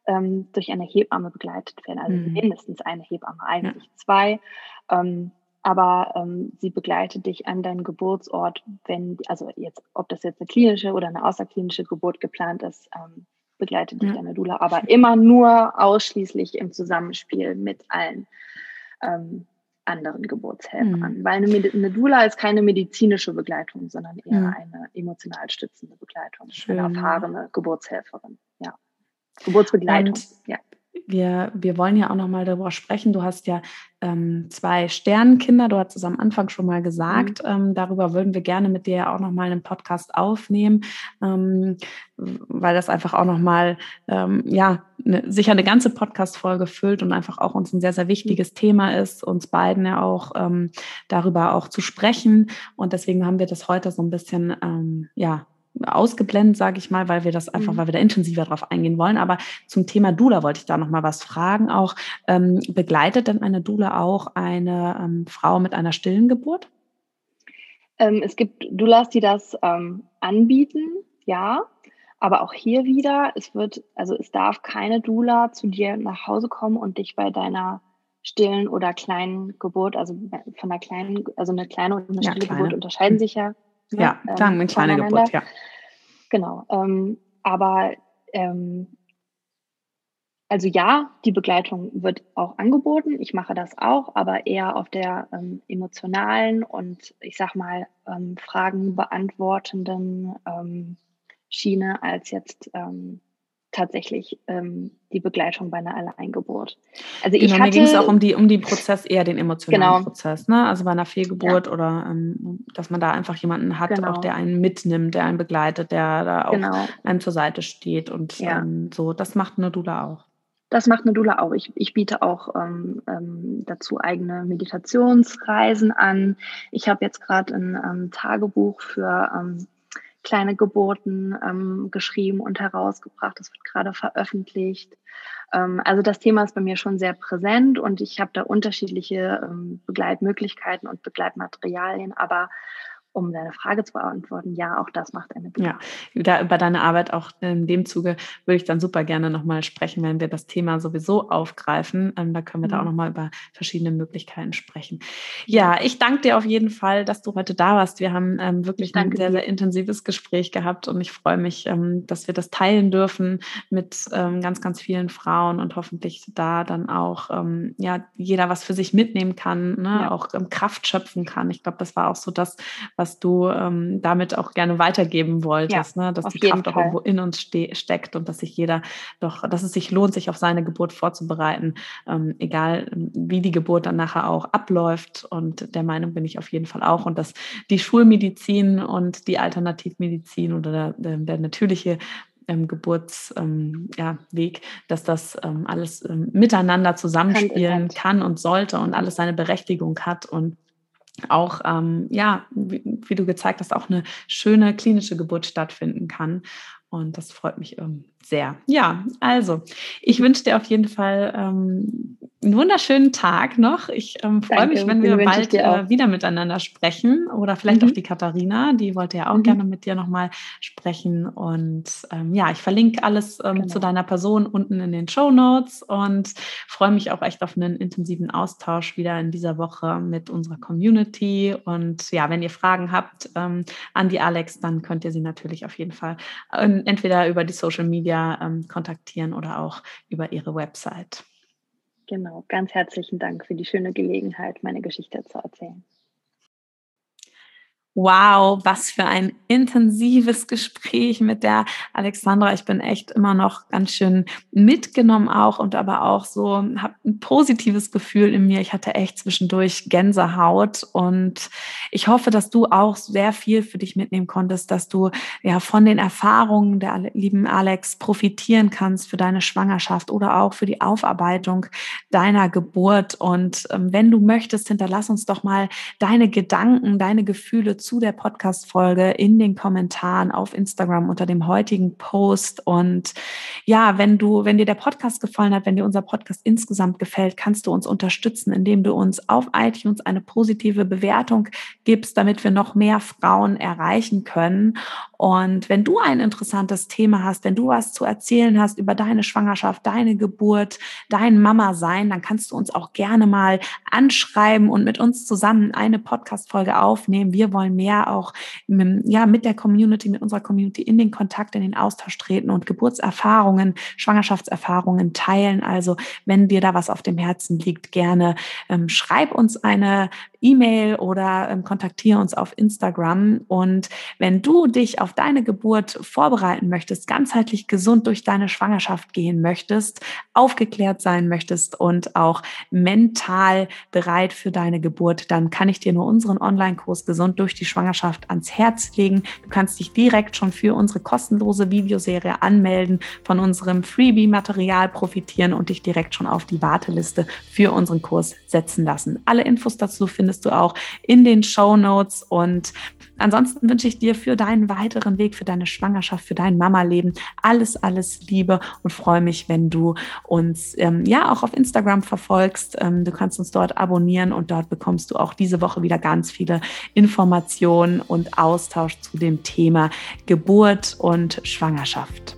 ähm, durch eine Hebamme begleitet werden, also mhm. mindestens eine Hebamme, eigentlich ja. zwei. Ähm, aber ähm, sie begleitet dich an deinen Geburtsort, wenn, also jetzt, ob das jetzt eine klinische oder eine außerklinische Geburt geplant ist, ähm, begleitet dich ja. deine Dula, aber immer nur ausschließlich im Zusammenspiel mit allen ähm, anderen Geburtshelfern. Mhm. Weil eine, eine, Dula ist keine medizinische Begleitung, sondern eher mhm. eine emotional stützende Begleitung. Schön. Eine erfahrene Geburtshelferin, ja. Geburtsbegleitung, Und ja wir, wir wollen ja auch noch mal darüber sprechen. Du hast ja ähm, zwei Sternenkinder, du hast es am Anfang schon mal gesagt. Mhm. Ähm, darüber würden wir gerne mit dir auch noch mal einen Podcast aufnehmen, ähm, weil das einfach auch noch mal ähm, ja ne, sicher eine ganze Podcast-Folge füllt und einfach auch uns ein sehr sehr wichtiges mhm. Thema ist, uns beiden ja auch ähm, darüber auch zu sprechen. Und deswegen haben wir das heute so ein bisschen ähm, ja ausgeblendet, sage ich mal, weil wir das einfach, mhm. weil wir da intensiver drauf eingehen wollen. Aber zum Thema Dula wollte ich da noch mal was fragen. Auch ähm, begleitet denn eine Dula auch eine ähm, Frau mit einer stillen Geburt? Ähm, es gibt Doulas, die das ähm, anbieten, ja. Aber auch hier wieder, es wird, also es darf keine Dula zu dir nach Hause kommen und dich bei deiner stillen oder kleinen Geburt, also von einer kleinen, also eine kleine und eine ja, stille kleine. Geburt unterscheiden sich ja. Ne, ja, ähm, eine kleine Geburt, ja. Genau. Ähm, aber ähm, also ja, die Begleitung wird auch angeboten. Ich mache das auch, aber eher auf der ähm, emotionalen und ich sag mal ähm, Fragen beantwortenden ähm, Schiene als jetzt ähm, tatsächlich ähm, die Begleitung bei einer Alleingeburt. Also genau, ich hatte, mir ging es auch um die um den Prozess eher den emotionalen genau. Prozess, ne? Also bei einer Fehlgeburt ja. oder ähm, dass man da einfach jemanden hat, genau. auch der einen mitnimmt, der einen begleitet, der da auch genau. einem zur Seite steht und ja. ähm, so. Das macht eine Dula auch. Das macht eine Dula auch. Ich, ich biete auch ähm, ähm, dazu eigene Meditationsreisen an. Ich habe jetzt gerade ein ähm, Tagebuch für kleine Geburten ähm, geschrieben und herausgebracht. Das wird gerade veröffentlicht. Ähm, also das Thema ist bei mir schon sehr präsent und ich habe da unterschiedliche Begleitmöglichkeiten und Begleitmaterialien, aber um deine Frage zu beantworten, ja, auch das macht eine Bedarf. Ja, da, über deine Arbeit auch in dem Zuge würde ich dann super gerne nochmal sprechen, wenn wir das Thema sowieso aufgreifen. Ähm, da können wir mhm. da auch mhm. nochmal über verschiedene Möglichkeiten sprechen. Ja, ich danke dir auf jeden Fall, dass du heute da warst. Wir haben ähm, wirklich ein sehr, sehr intensives Gespräch gehabt und ich freue mich, ähm, dass wir das teilen dürfen mit ähm, ganz, ganz vielen Frauen und hoffentlich da dann auch ähm, ja, jeder was für sich mitnehmen kann, ne? Ja. auch ähm, Kraft schöpfen kann. Ich glaube, das war auch so das, was was du ähm, damit auch gerne weitergeben wolltest, ja, ne? dass die Kraft auch irgendwo in uns steckt und dass sich jeder doch, dass es sich lohnt, sich auf seine Geburt vorzubereiten, ähm, egal wie die Geburt dann nachher auch abläuft. Und der Meinung bin ich auf jeden Fall auch. Und dass die Schulmedizin und die Alternativmedizin oder der, der natürliche ähm, Geburtsweg, ähm, ja, dass das ähm, alles ähm, miteinander zusammenspielen kann und sollte und alles seine Berechtigung hat und auch, ähm, ja, wie, wie, du gezeigt hast, auch eine schöne klinische Geburt stattfinden kann. Und das freut mich ähm, sehr. Ja, also ich wünsche dir auf jeden Fall ähm, einen wunderschönen Tag noch. Ich ähm, freue mich, wenn wir bald äh, wieder miteinander sprechen oder vielleicht mhm. auch die Katharina, die wollte ja auch mhm. gerne mit dir nochmal sprechen. Und ähm, ja, ich verlinke alles ähm, genau. zu deiner Person unten in den Show Notes und freue mich auch echt auf einen intensiven Austausch wieder in dieser Woche mit unserer Community. Und ja, wenn ihr Fragen habt ähm, an die Alex, dann könnt ihr sie natürlich auf jeden Fall äh, entweder über die Social Media ähm, kontaktieren oder auch über ihre Website. Genau, ganz herzlichen Dank für die schöne Gelegenheit, meine Geschichte zu erzählen. Wow, was für ein intensives Gespräch mit der Alexandra. Ich bin echt immer noch ganz schön mitgenommen auch und aber auch so, habe ein positives Gefühl in mir. Ich hatte echt zwischendurch Gänsehaut und ich hoffe, dass du auch sehr viel für dich mitnehmen konntest, dass du ja von den Erfahrungen der lieben Alex profitieren kannst für deine Schwangerschaft oder auch für die Aufarbeitung deiner Geburt. Und ähm, wenn du möchtest, hinterlass uns doch mal deine Gedanken, deine Gefühle zu der Podcast-Folge in den Kommentaren auf Instagram unter dem heutigen Post. Und ja, wenn du, wenn dir der Podcast gefallen hat, wenn dir unser Podcast insgesamt gefällt, kannst du uns unterstützen, indem du uns auf iTunes eine positive Bewertung gibst, damit wir noch mehr Frauen erreichen können. Und wenn du ein interessantes Thema hast, wenn du was zu erzählen hast über deine Schwangerschaft, deine Geburt, dein Mama sein, dann kannst du uns auch gerne mal anschreiben und mit uns zusammen eine Podcast-Folge aufnehmen. Wir wollen mehr auch ja, mit der Community, mit unserer Community in den Kontakt, in den Austausch treten und Geburtserfahrungen, Schwangerschaftserfahrungen teilen. Also wenn dir da was auf dem Herzen liegt, gerne ähm, schreib uns eine E-Mail oder ähm, kontaktiere uns auf Instagram. Und wenn du dich auf deine Geburt vorbereiten möchtest, ganzheitlich gesund durch deine Schwangerschaft gehen möchtest, aufgeklärt sein möchtest und auch mental bereit für deine Geburt, dann kann ich dir nur unseren Online-Kurs Gesund durch die Schwangerschaft ans Herz legen. Du kannst dich direkt schon für unsere kostenlose Videoserie anmelden, von unserem Freebie-Material profitieren und dich direkt schon auf die Warteliste für unseren Kurs setzen lassen. Alle Infos dazu findest findest du auch in den Show Notes. Und ansonsten wünsche ich dir für deinen weiteren Weg, für deine Schwangerschaft, für dein Mama-Leben alles, alles Liebe und freue mich, wenn du uns ähm, ja auch auf Instagram verfolgst. Ähm, du kannst uns dort abonnieren und dort bekommst du auch diese Woche wieder ganz viele Informationen und Austausch zu dem Thema Geburt und Schwangerschaft.